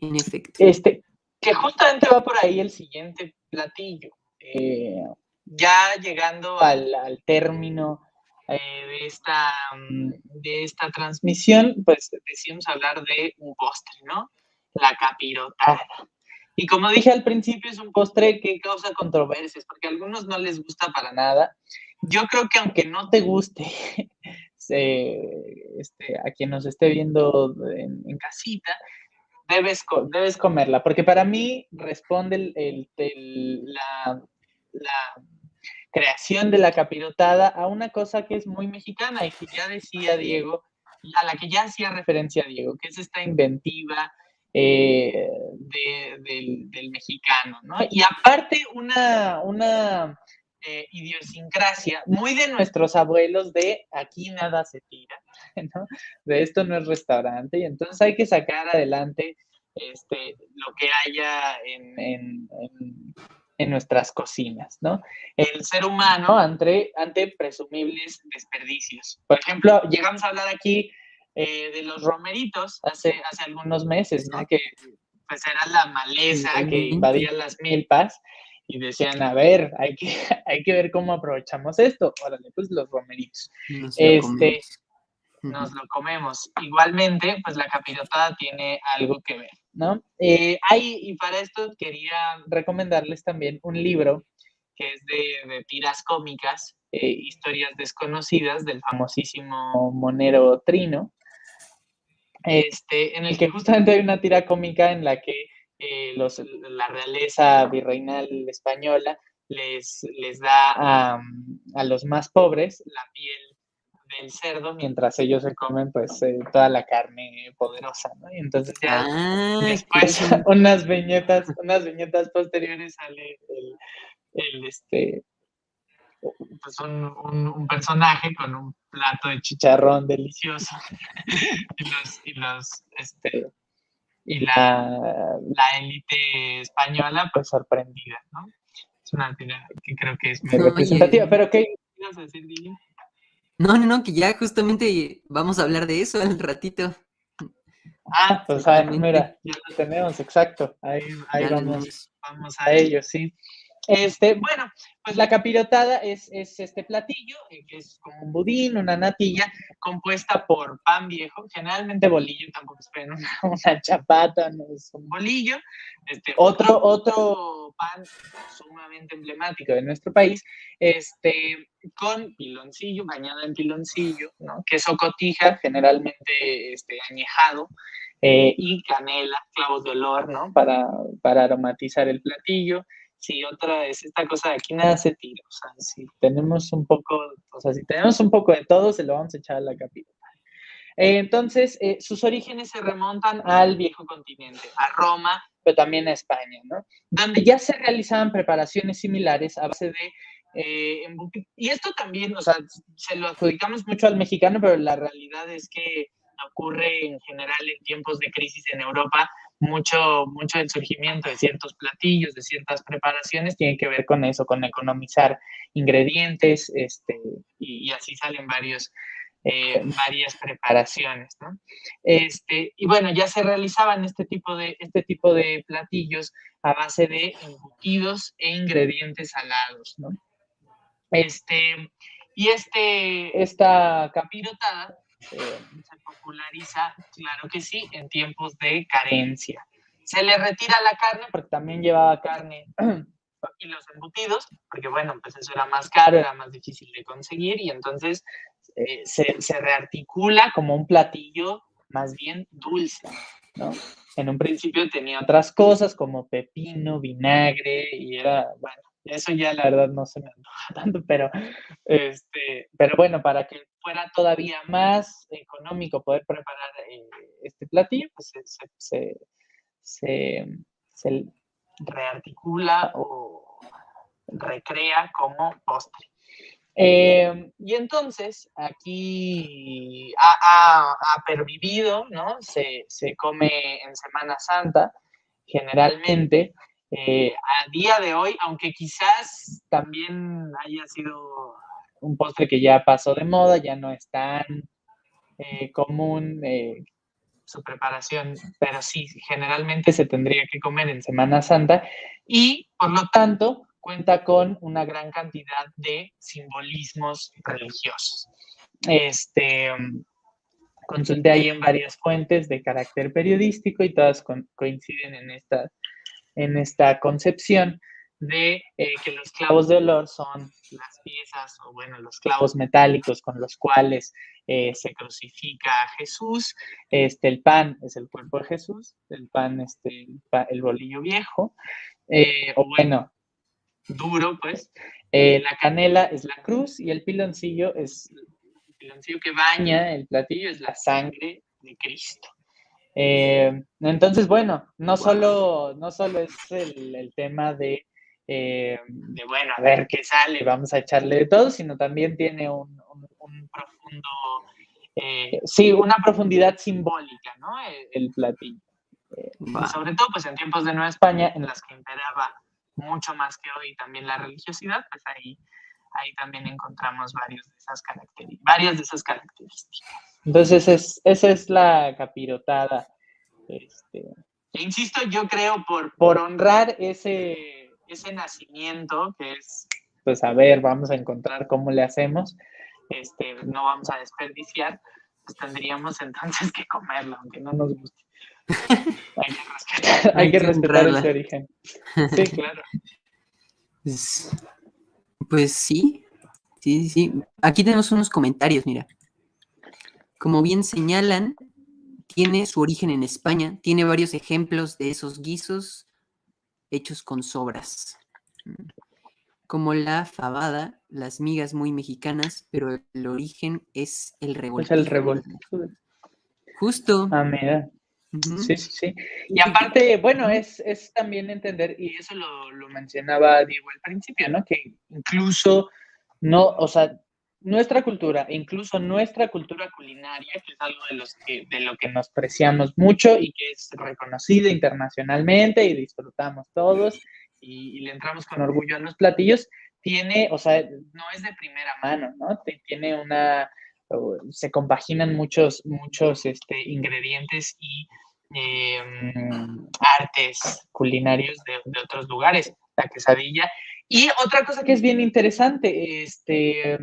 En efecto. Este, que justamente va por ahí el siguiente platillo. Eh, ya llegando al, al término eh, de, esta, mm, de esta transmisión, pues decidimos hablar de un postre, ¿no? La capirotada. Y como dije al principio, es un postre que causa controversias, porque a algunos no les gusta para nada. Yo creo que aunque no te guste, este, a quien nos esté viendo en, casita, debes, debes comerla, porque para mí responde la creación de la capirotada a una cosa que es muy mexicana y que ya decía Diego, a la que ya hacía referencia Diego, que es esta inventiva eh, del, mexicano, ¿no? Y aparte una, una eh, idiosincrasia muy de nuestros abuelos de aquí nada se tira, ¿no? De esto no es restaurante y entonces hay que sacar adelante este, lo que haya en en nuestras cocinas, ¿no? El ser humano ante, ante presumibles desperdicios. Por ejemplo, llegamos a hablar aquí eh, de los romeritos hace, hace algunos meses, ¿no? Que pues era la maleza que invadía las milpas y decían, a ver, hay que, hay que ver cómo aprovechamos esto. Órale, pues los romeritos. este, nos lo comemos. Igualmente, pues la capirotada tiene algo que ver. ¿no? Eh, hay, y para esto quería recomendarles también un libro que es de, tiras cómicas, eh, historias desconocidas del famosísimo monero Trino, este, en el que justamente hay una tira cómica en la que eh, los, la realeza virreinal española les, les da a, a los más pobres la piel del cerdo mientras ellos se comen pues eh, toda la carne poderosa, ¿no? Y entonces ya ah, después unas viñetas, unas viñetas posteriores sale el, este pues un, personaje con un plato de chicharrón delicioso. Y los, y los este y la, la élite española pues sorprendida, ¿no? Es una que creo que es muy representativa, pero ¿qué ibas a decir, no, no, no, que ya justamente vamos a hablar de eso al ratito. Ah, pues mira, ya lo tenemos, exacto. Ahí, ahí vamos, vamos a ello, sí. Este, bueno, pues la capirotada es, este platillo, eh, que es como un budín, una natilla, compuesta por pan viejo, generalmente bolillo, tampoco esperen una, chapata, no es un bolillo. Este, otro, otro pan sumamente emblemático de nuestro país, este, con piloncillo, bañado en piloncillo, ¿no? queso cotija, generalmente este, añejado, eh, y canela, clavos de olor, ¿no? Para, para aromatizar el platillo. Sí, otra es esta cosa de aquí nada se tira. O sea, si tenemos un poco, o sea, si tenemos un poco de todo, se lo vamos a echar a la capilla. Eh, entonces, eh, sus orígenes se remontan al viejo continente, a Roma, pero también a España, ¿no? Donde ya se realizaban preparaciones similares a base de eh, y esto también, o sea, se lo adjudicamos mucho al mexicano, pero la realidad es que ocurre en general en tiempos de crisis en Europa, mucho, mucho del surgimiento de ciertos platillos, de ciertas preparaciones, tiene que ver con eso, con economizar ingredientes, este, y, así salen varios, eh, varias preparaciones, ¿no? Este, y bueno, ya se realizaban este tipo, de, este tipo de platillos a base de embutidos e ingredientes salados, ¿no? Este, y este, esta capirotada eh, se populariza, claro que sí, en tiempos de carencia. Se le retira la carne, porque también llevaba carne y los embutidos, porque bueno, pues eso era más caro, era más difícil de conseguir y entonces eh, se, se, rearticula como un platillo más bien dulce, ¿no? En un principio tenía otras cosas como pepino, vinagre y era, bueno, eso ya la verdad no se me antoja tanto, pero, este, pero bueno, para que fuera todavía más económico poder preparar eh, este platillo, pues se, se, rearticula o recrea como postre. Eh, y entonces aquí ha, ha, pervivido, ¿no? Se, se, come en Semana Santa generalmente eh, a día de hoy, aunque quizás también haya sido un postre que ya pasó de moda, ya no es tan eh, común eh, su preparación, pero sí, generalmente se tendría que comer en Semana Santa y por lo tanto cuenta con una gran cantidad de simbolismos religiosos. Este, consulté ahí en varias fuentes de carácter periodístico y todas coinciden en estas en esta concepción de eh, que los clavos de olor son las piezas o bueno, los clavos metálicos con los cuales eh, se crucifica a Jesús. Este, el pan es el cuerpo de Jesús, el pan, este, el, bolillo viejo, eh, o bueno, duro, pues. la canela es la cruz y el piloncillo es el piloncillo que baña el platillo, es la sangre de Cristo. Eh, entonces, bueno, no solo, no solo es el, tema de, eh, de, bueno, a ver qué sale, vamos a echarle de todo, sino también tiene un, profundo, eh, sí, una profundidad simbólica, ¿no? El, platillo. sobre todo, pues en tiempos de Nueva España, en las que imperaba mucho más que hoy también la religiosidad, pues ahí, ahí también encontramos varios de esas varias de esas características. Entonces, es, esa es la capirotada. Este, e insisto, yo creo por, por honrar ese, ese nacimiento, que es, pues a ver, vamos a encontrar cómo le hacemos, este, no vamos a desperdiciar, pues tendríamos entonces que comerlo, aunque no nos guste. hay que respetar, hay que respetar ese origen. Sí, claro. Pues, sí, sí, sí. Aquí tenemos unos comentarios, mira. Como bien señalan, tiene su origen en España, tiene varios ejemplos de esos guisos hechos con sobras, como la fabada, las migas muy mexicanas, pero el origen es el revoltijo. Es el revoltijo. Justo. Ah, mira. Sí, sí, sí. Y aparte, bueno, es, es también entender, y eso lo, lo mencionaba Diego al principio, ¿no? Que incluso no, o sea, nuestra cultura, incluso nuestra cultura culinaria, que es algo de, los que, de lo que nos preciamos mucho y que es reconocida internacionalmente y disfrutamos todos y, le entramos con orgullo a los platillos, tiene, o sea, no es de primera mano, ¿no? Tiene una, se compaginan muchos, muchos este, ingredientes y em, artes culinarios de, otros lugares, la quesadilla. Y otra cosa que es bien interesante, este,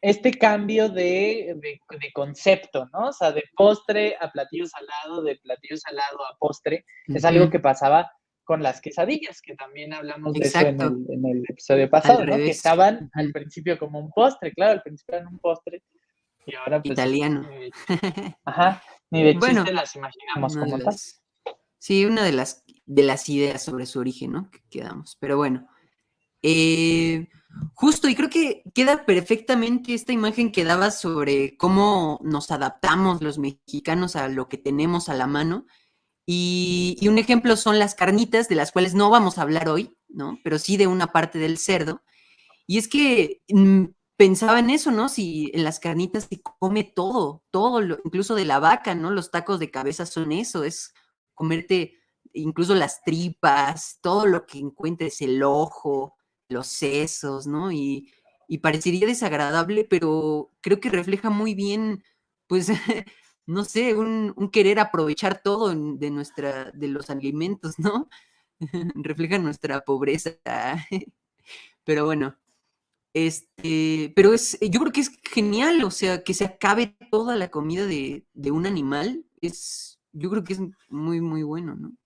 este cambio de, concepto, ¿no? O sea, de postre a platillo salado, de platillo salado a postre, es algo que pasaba con las quesadillas, que también hablamos de eso en el, episodio pasado, ¿no? Que estaban al principio como un postre, claro, al principio eran un postre, y ahora pues, Italiano. ajá, ni de bueno, las imaginamos como tal. Sí, una de las, de las ideas sobre su origen, ¿no? Que quedamos, pero bueno. Eh, justo, y creo que queda perfectamente esta imagen que daba sobre cómo nos adaptamos los mexicanos a lo que tenemos a la mano. Y, un ejemplo son las carnitas, de las cuales no vamos a hablar hoy, ¿no? Pero sí de una parte del cerdo. Y es que mm, pensaba en eso, ¿no? Si en las carnitas se come todo, todo, incluso de la vaca, ¿no? Los tacos de cabeza son eso, es comerte incluso las tripas, todo lo que encuentres, el ojo, los sesos, ¿no? Y, parecería desagradable, pero creo que refleja muy bien, pues, no sé, un, querer aprovechar todo de nuestra, de los alimentos, ¿no? refleja nuestra pobreza. pero bueno, este, pero es, yo creo que es genial, o sea, que se acabe toda la comida de, de un animal, es, yo creo que es muy, muy bueno, ¿no?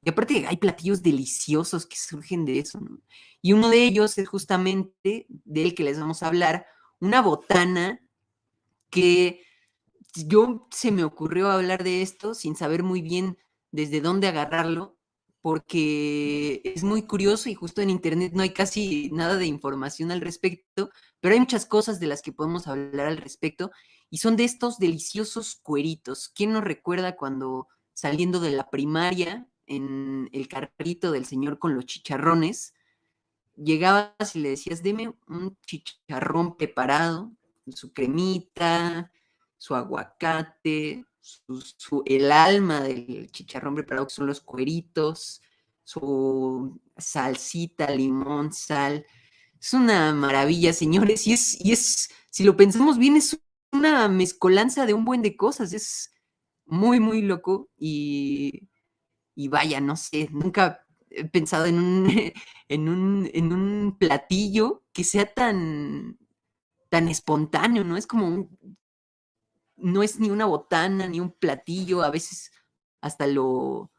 Y aparte hay platillos deliciosos que surgen de eso, ¿no? Y uno de ellos es justamente del que les vamos a hablar, una botana que yo se me ocurrió hablar de esto sin saber muy bien desde dónde agarrarlo, porque es muy curioso y justo en internet no hay casi nada de información al respecto, pero hay muchas cosas de las que podemos hablar al respecto y son de estos deliciosos cueritos. ¿Quién nos recuerda cuando saliendo de la primaria en el carrito del señor con los chicharrones, llegabas y le decías, deme un chicharrón preparado, su cremita, su aguacate, el alma del chicharrón preparado, son los cueritos, su salsita, limón, sal. Es una maravilla, señores, y es, y es, si lo pensamos bien, es una mezcolanza de un buen de cosas, es muy, muy loco y y vaya, no sé, nunca he pensado en un, en un, en un platillo que sea tan, tan espontáneo, ¿no? Es como un, no es ni una botana, ni un platillo, a veces hasta lo,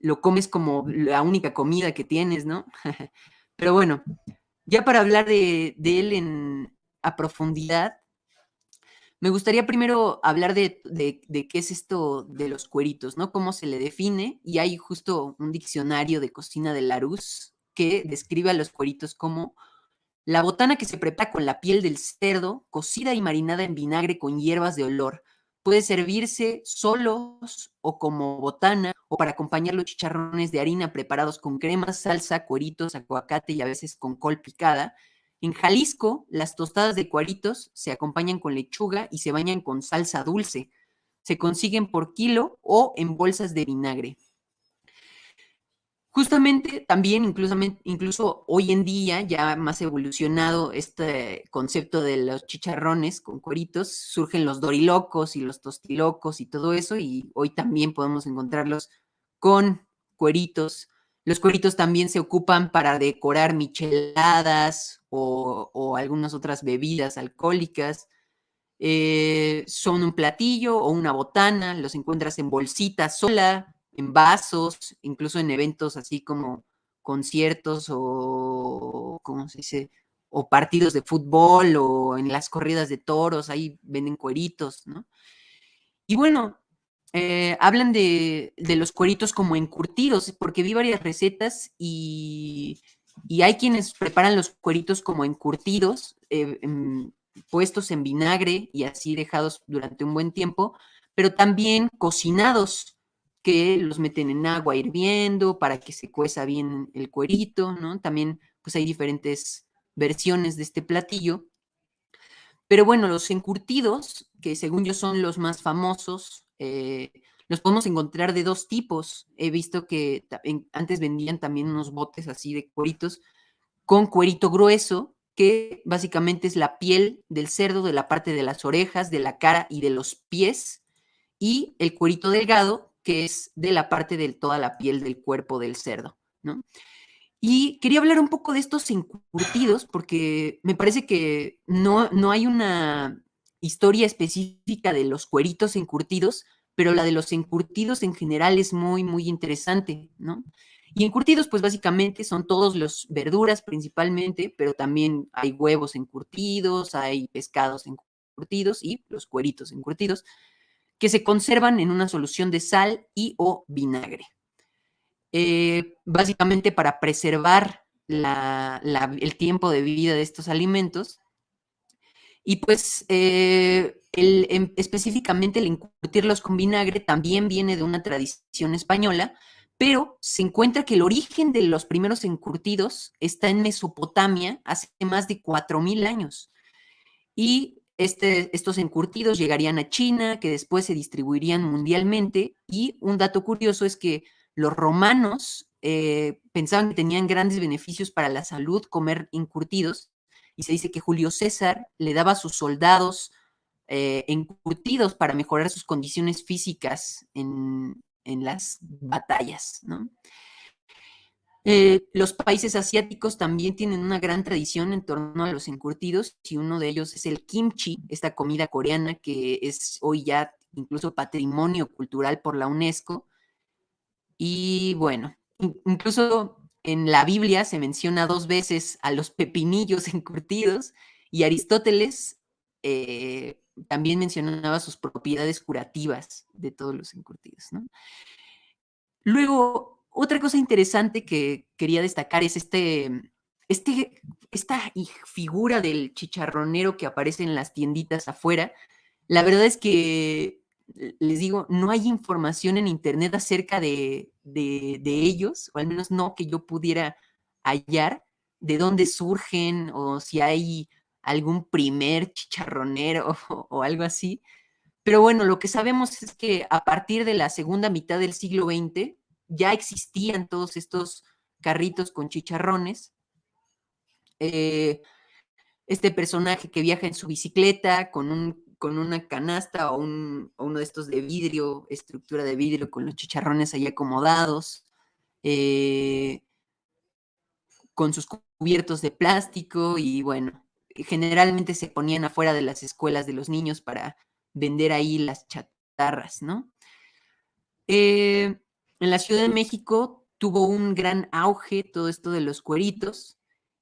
lo comes como la única comida que tienes, ¿no? Pero bueno, ya para hablar de, de él en, a profundidad, me gustaría primero hablar de, qué es esto de los cueritos, ¿no? Cómo se le define. Y hay justo un diccionario de cocina de Larousse que describe a los cueritos como la botana que se prepara con la piel del cerdo, cocida y marinada en vinagre con hierbas de olor. Puede servirse solos o como botana o para acompañar los chicharrones de harina preparados con crema, salsa, cueritos, aguacate y a veces con col picada en Jalisco, las tostadas de cuaritos se acompañan con lechuga y se bañan con salsa dulce. Se consiguen por kilo o en bolsas de vinagre. Justamente también, incluso, incluso hoy en día, ya más evolucionado este concepto de los chicharrones con cueritos, surgen los dorilocos y los tostilocos y todo eso, y hoy también podemos encontrarlos con cueritos los cueritos también se ocupan para decorar micheladas o, algunas otras bebidas alcohólicas. Eh, son un platillo o una botana, los encuentras en bolsitas sola, en vasos, incluso en eventos así como conciertos o, ¿cómo se dice? O partidos de fútbol o en las corridas de toros, ahí venden cueritos, ¿no? Y bueno, eh, hablan de, los cueritos como encurtidos, porque vi varias recetas y, hay quienes preparan los cueritos como encurtidos, eh, puestos en vinagre y así dejados durante un buen tiempo, pero también cocinados, que los meten en agua hirviendo para que se cueza bien el cuerito, ¿no? También pues hay diferentes versiones de este platillo. Pero bueno, los encurtidos, que según yo son los más famosos, eh, los podemos encontrar de dos tipos. He visto que antes vendían también unos botes así de cueritos con cuerito grueso, que que básicamente es la piel del cerdo, de la parte de las orejas, de la cara y de los pies, y el cuerito delgado, que es de la parte de toda la piel del cuerpo del cerdo, ¿no? Y quería hablar un poco de estos encurtidos, porque me parece que no, no hay una historia específica de los cueritos encurtidos, pero la de los encurtidos en general es muy, muy interesante, ¿no? Y encurtidos, pues básicamente son todos los verduras principalmente, pero también hay huevos encurtidos, hay pescados encurtidos y los cueritos encurtidos, que se conservan en una solución de sal y o vinagre. Eh, básicamente para preservar el tiempo de vida de estos alimentos. Y pues eh, em, específicamente el encurtirlos con vinagre también viene de una tradición española, pero se encuentra que el origen de los primeros encurtidos está en Mesopotamia hace más de 4.000 años. Y este, estos encurtidos llegarían a China, que después se distribuirían mundialmente. Y un dato curioso es que los romanos eh, pensaban que tenían grandes beneficios para la salud comer encurtidos. Y se dice que Julio César le daba a sus soldados eh, encurtidos para mejorar sus condiciones físicas en, en las batallas, ¿no? Eh, los países asiáticos también tienen una gran tradición en torno a los encurtidos y uno de ellos es el kimchi, esta comida coreana que es hoy ya incluso patrimonio cultural por la UNESCO. Y bueno, incluso en la Biblia se menciona dos veces a los pepinillos encurtidos y Aristóteles eh, también mencionaba sus propiedades curativas de todos los encurtidos. Luego, otra cosa interesante que quería destacar es este, este, esta figura del chicharronero que aparece en las tienditas afuera. La verdad es que, les digo, no hay información en Internet acerca de, de, de ellos, o al menos no que yo pudiera hallar de dónde surgen o si hay algún primer chicharronero o, algo así. Pero bueno, lo que sabemos es que a partir de la segunda mitad del siglo XX ya existían todos estos carritos con chicharrones. Eh, este personaje que viaja en su bicicleta con, un, con una canasta o, uno de estos de vidrio, estructura de vidrio con los chicharrones ahí acomodados, eh, con sus cubiertos de plástico y bueno, generalmente se ponían afuera de las escuelas de los niños para vender ahí las chatarras, ¿no? Eh, en la Ciudad de México tuvo un gran auge todo esto de los cueritos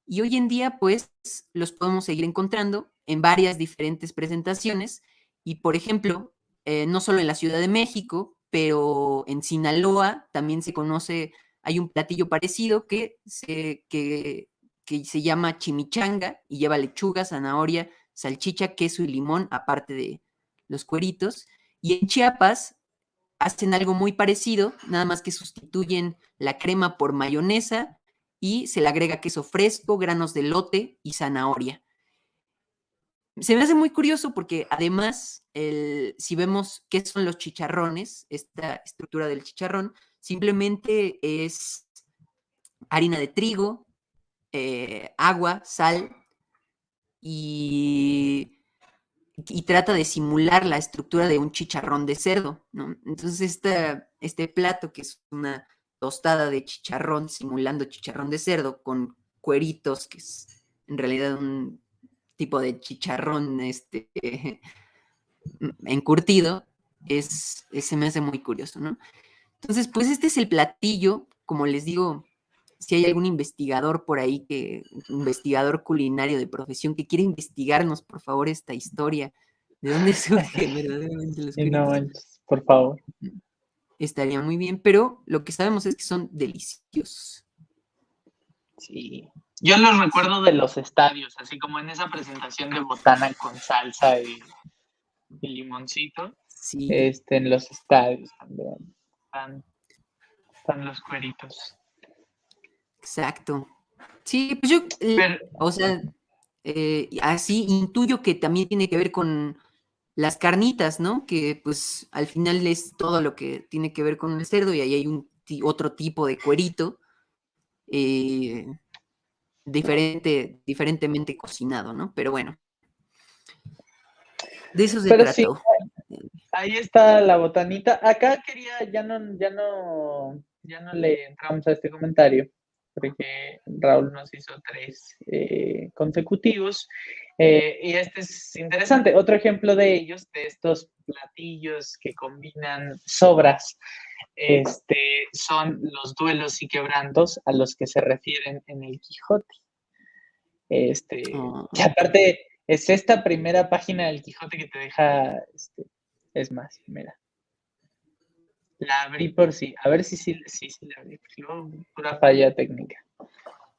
y hoy en día pues los podemos seguir encontrando en varias diferentes presentaciones y por ejemplo, eh, no solo en la Ciudad de México, pero en Sinaloa también se conoce, hay un platillo parecido que, se, que que se llama chimichanga y lleva lechuga, zanahoria, salchicha, queso y limón, aparte de los cueritos. Y en Chiapas hacen algo muy parecido, nada más que sustituyen la crema por mayonesa y se le agrega queso fresco, granos de lote y zanahoria. Se me hace muy curioso porque además, si vemos qué son los chicharrones, esta estructura del chicharrón, simplemente es harina de trigo, eh, agua, sal y, y, trata de simular la estructura de un chicharrón de cerdo, ¿no? Entonces este, plato que es una tostada de chicharrón simulando chicharrón de cerdo con cueritos, que es en realidad un tipo de chicharrón este, encurtido, es, se me hace muy curioso, ¿no? Entonces, pues este es el platillo, como les digo, si hay algún investigador por ahí, que investigador culinario de profesión que quiere investigarnos, por favor, esta historia. ¿De dónde surgen verdaderamente los no, por favor. Estaría muy bien, pero lo que sabemos es que son deliciosos. Sí. Yo los recuerdo de los estadios, así como en esa presentación de botana con salsa y, limoncito. Sí. Este, en los estadios también. están los cueritos. Exacto. Sí, pues yo, eh, o sea, eh, así intuyo que también tiene que ver con las carnitas, ¿no? Que pues al final es todo lo que tiene que ver con el cerdo y ahí hay un otro tipo de cuerito. Eh, diferente, diferentemente cocinado, ¿no? Pero bueno. De eso se Pero sí, Ahí está la botanita. Acá quería, ya no, ya no, ya no le entramos a este comentario, porque Raúl nos hizo tres eh, consecutivos. eh, y este es interesante. Otro ejemplo de ellos, de estos platillos que combinan sobras, este, son los duelos y quebrantos a los que se refieren en el Quijote. Este, Oh. y aparte, es esta primera página del Quijote que te deja, este, es más, mira. La abrí por sí, a ver si sí, sí, sí la abrí, porque luego pura falla técnica.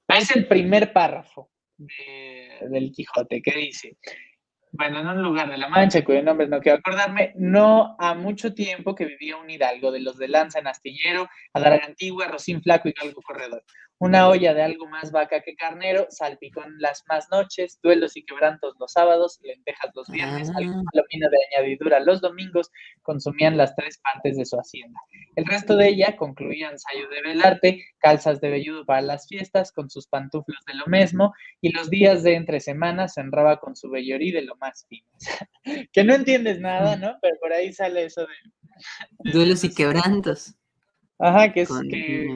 Es el primer párrafo de- del Quijote que dice, bueno, en un lugar de la Mancha, cuyo nombre no quiero acordarme, no ha mucho tiempo que vivía un hidalgo de los de lanza en astillero, adarga antigua, rocín flaco y galgo corredor. Una olla de algo más vaca que carnero, salpicón las más noches, duelos y quebrantos los sábados, lentejas los viernes, Ah. palomino de añadidura los domingos, consumían las tres partes de su hacienda. El resto de ella concluía ensayo de velarte, calzas de velludo para las fiestas, con sus pantuflos de lo mismo, y los días de entre semanas se honraba con su vellorí de lo más fino. que no entiendes nada, ¿no? Pero por ahí sale eso de... Duelos y quebrantos. Ajá, que es con- que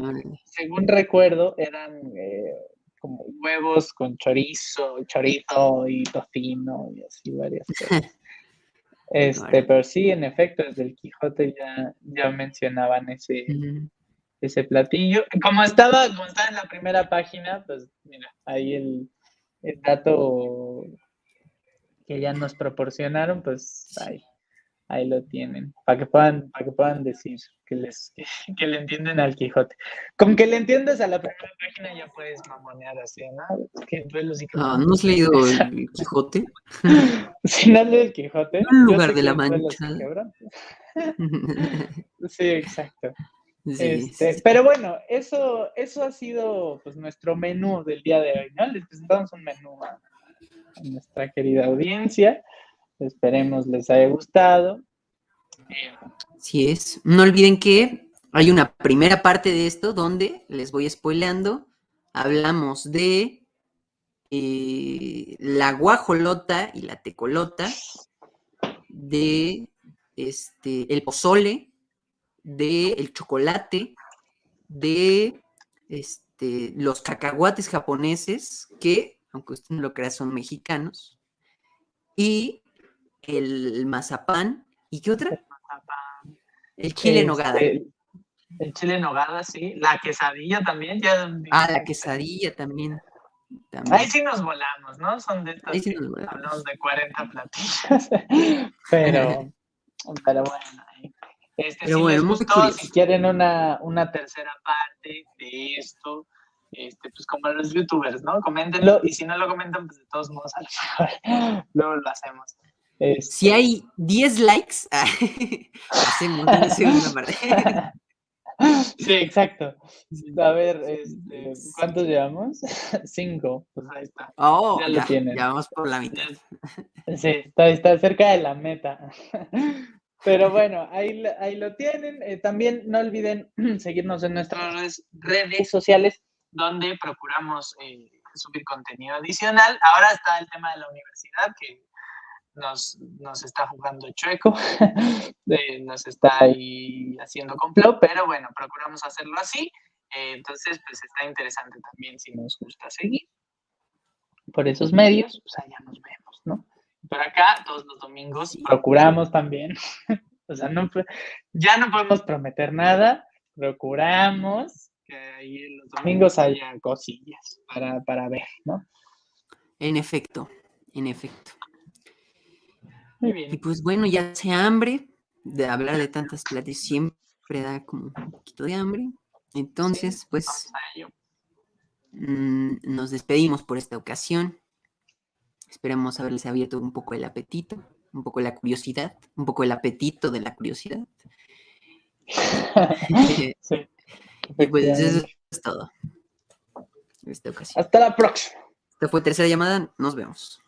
según recuerdo, eran eh, como huevos con chorizo, chorizo y tocino y así varias cosas. Este, pero sí, en efecto, desde el Quijote ya, ya mencionaban ese, ese platillo. Como estaba, como estaba en la primera página, pues mira, ahí el, el dato que ya nos proporcionaron, pues ahí, ahí lo tienen, para que puedan, para que puedan decir que les que le entienden al Quijote. Con que le entiendas a la primera página ya puedes mamonear así, ¿no? Que duelos y Ah, ¿No has leído el Quijote? Si no lees el Quijote. Un lugar de la es Mancha. Sí, exacto. Sí, Este, sí. Pero bueno, eso, eso ha sido pues, nuestro menú del día de hoy, ¿no? Les presentamos un menú a, a nuestra querida audiencia. Esperemos les haya gustado. Así es. No olviden que hay una primera parte de esto donde les voy spoileando. Hablamos de eh, la guajolota y la tecolota, de este, el pozole, de el chocolate, de este, los cacahuates japoneses, que, aunque usted no lo crea, son mexicanos, y el mazapán, ¿y qué otra? El chile en nogada. este, El chile en nogada, sí. La quesadilla también. Ya, Ah, la quesadilla también. también. Ahí sí nos volamos, ¿no? Son de estas Ahí sí nos volamos. hablamos de 40 platillos. pero, pero bueno. Este, Pero si bueno, les gustó, si quieren una, una tercera parte de esto, este, pues como los youtubers, ¿no? Coméntenlo y si no lo comentan, pues de todos modos a lo mejor luego lo hacemos. Este, Si hay 10 likes, hacemos una segunda parte. Sí, exacto. A ver, este, ¿cuántos llevamos? Cinco. Pues ahí está. Oh, Ya ya, lo tienen. ya vamos por la mitad. Sí, está, está cerca de la meta. Pero bueno, ahí, lo- ahí lo tienen. Eh, también no olviden seguirnos en nuestras redes, redes sociales, donde procuramos eh, subir contenido adicional. Ahora está el tema de la universidad, que nos, nos está jugando chueco, eh, nos está ahí haciendo complot, pero bueno, procuramos hacerlo así. Eh, entonces, pues está interesante también si nos gusta seguir por esos medios, pues allá nos vemos, ¿no? Por acá, todos los domingos, procuramos también, o sea, no, ya no podemos prometer nada, procuramos que ahí en los domingos haya cosillas para, para ver, ¿no? En efecto, en efecto. Muy Y pues bueno, ya hace hambre de hablar de tantas platillos, siempre da como un poquito de hambre. Entonces, pues mm, nos despedimos por esta ocasión. Esperemos haberles abierto un poco el apetito, un poco la curiosidad, un poco el apetito de la curiosidad. Sí, Y pues eso es todo. En esta ocasión. Hasta la próxima. Esta fue tercera llamada. Nos vemos.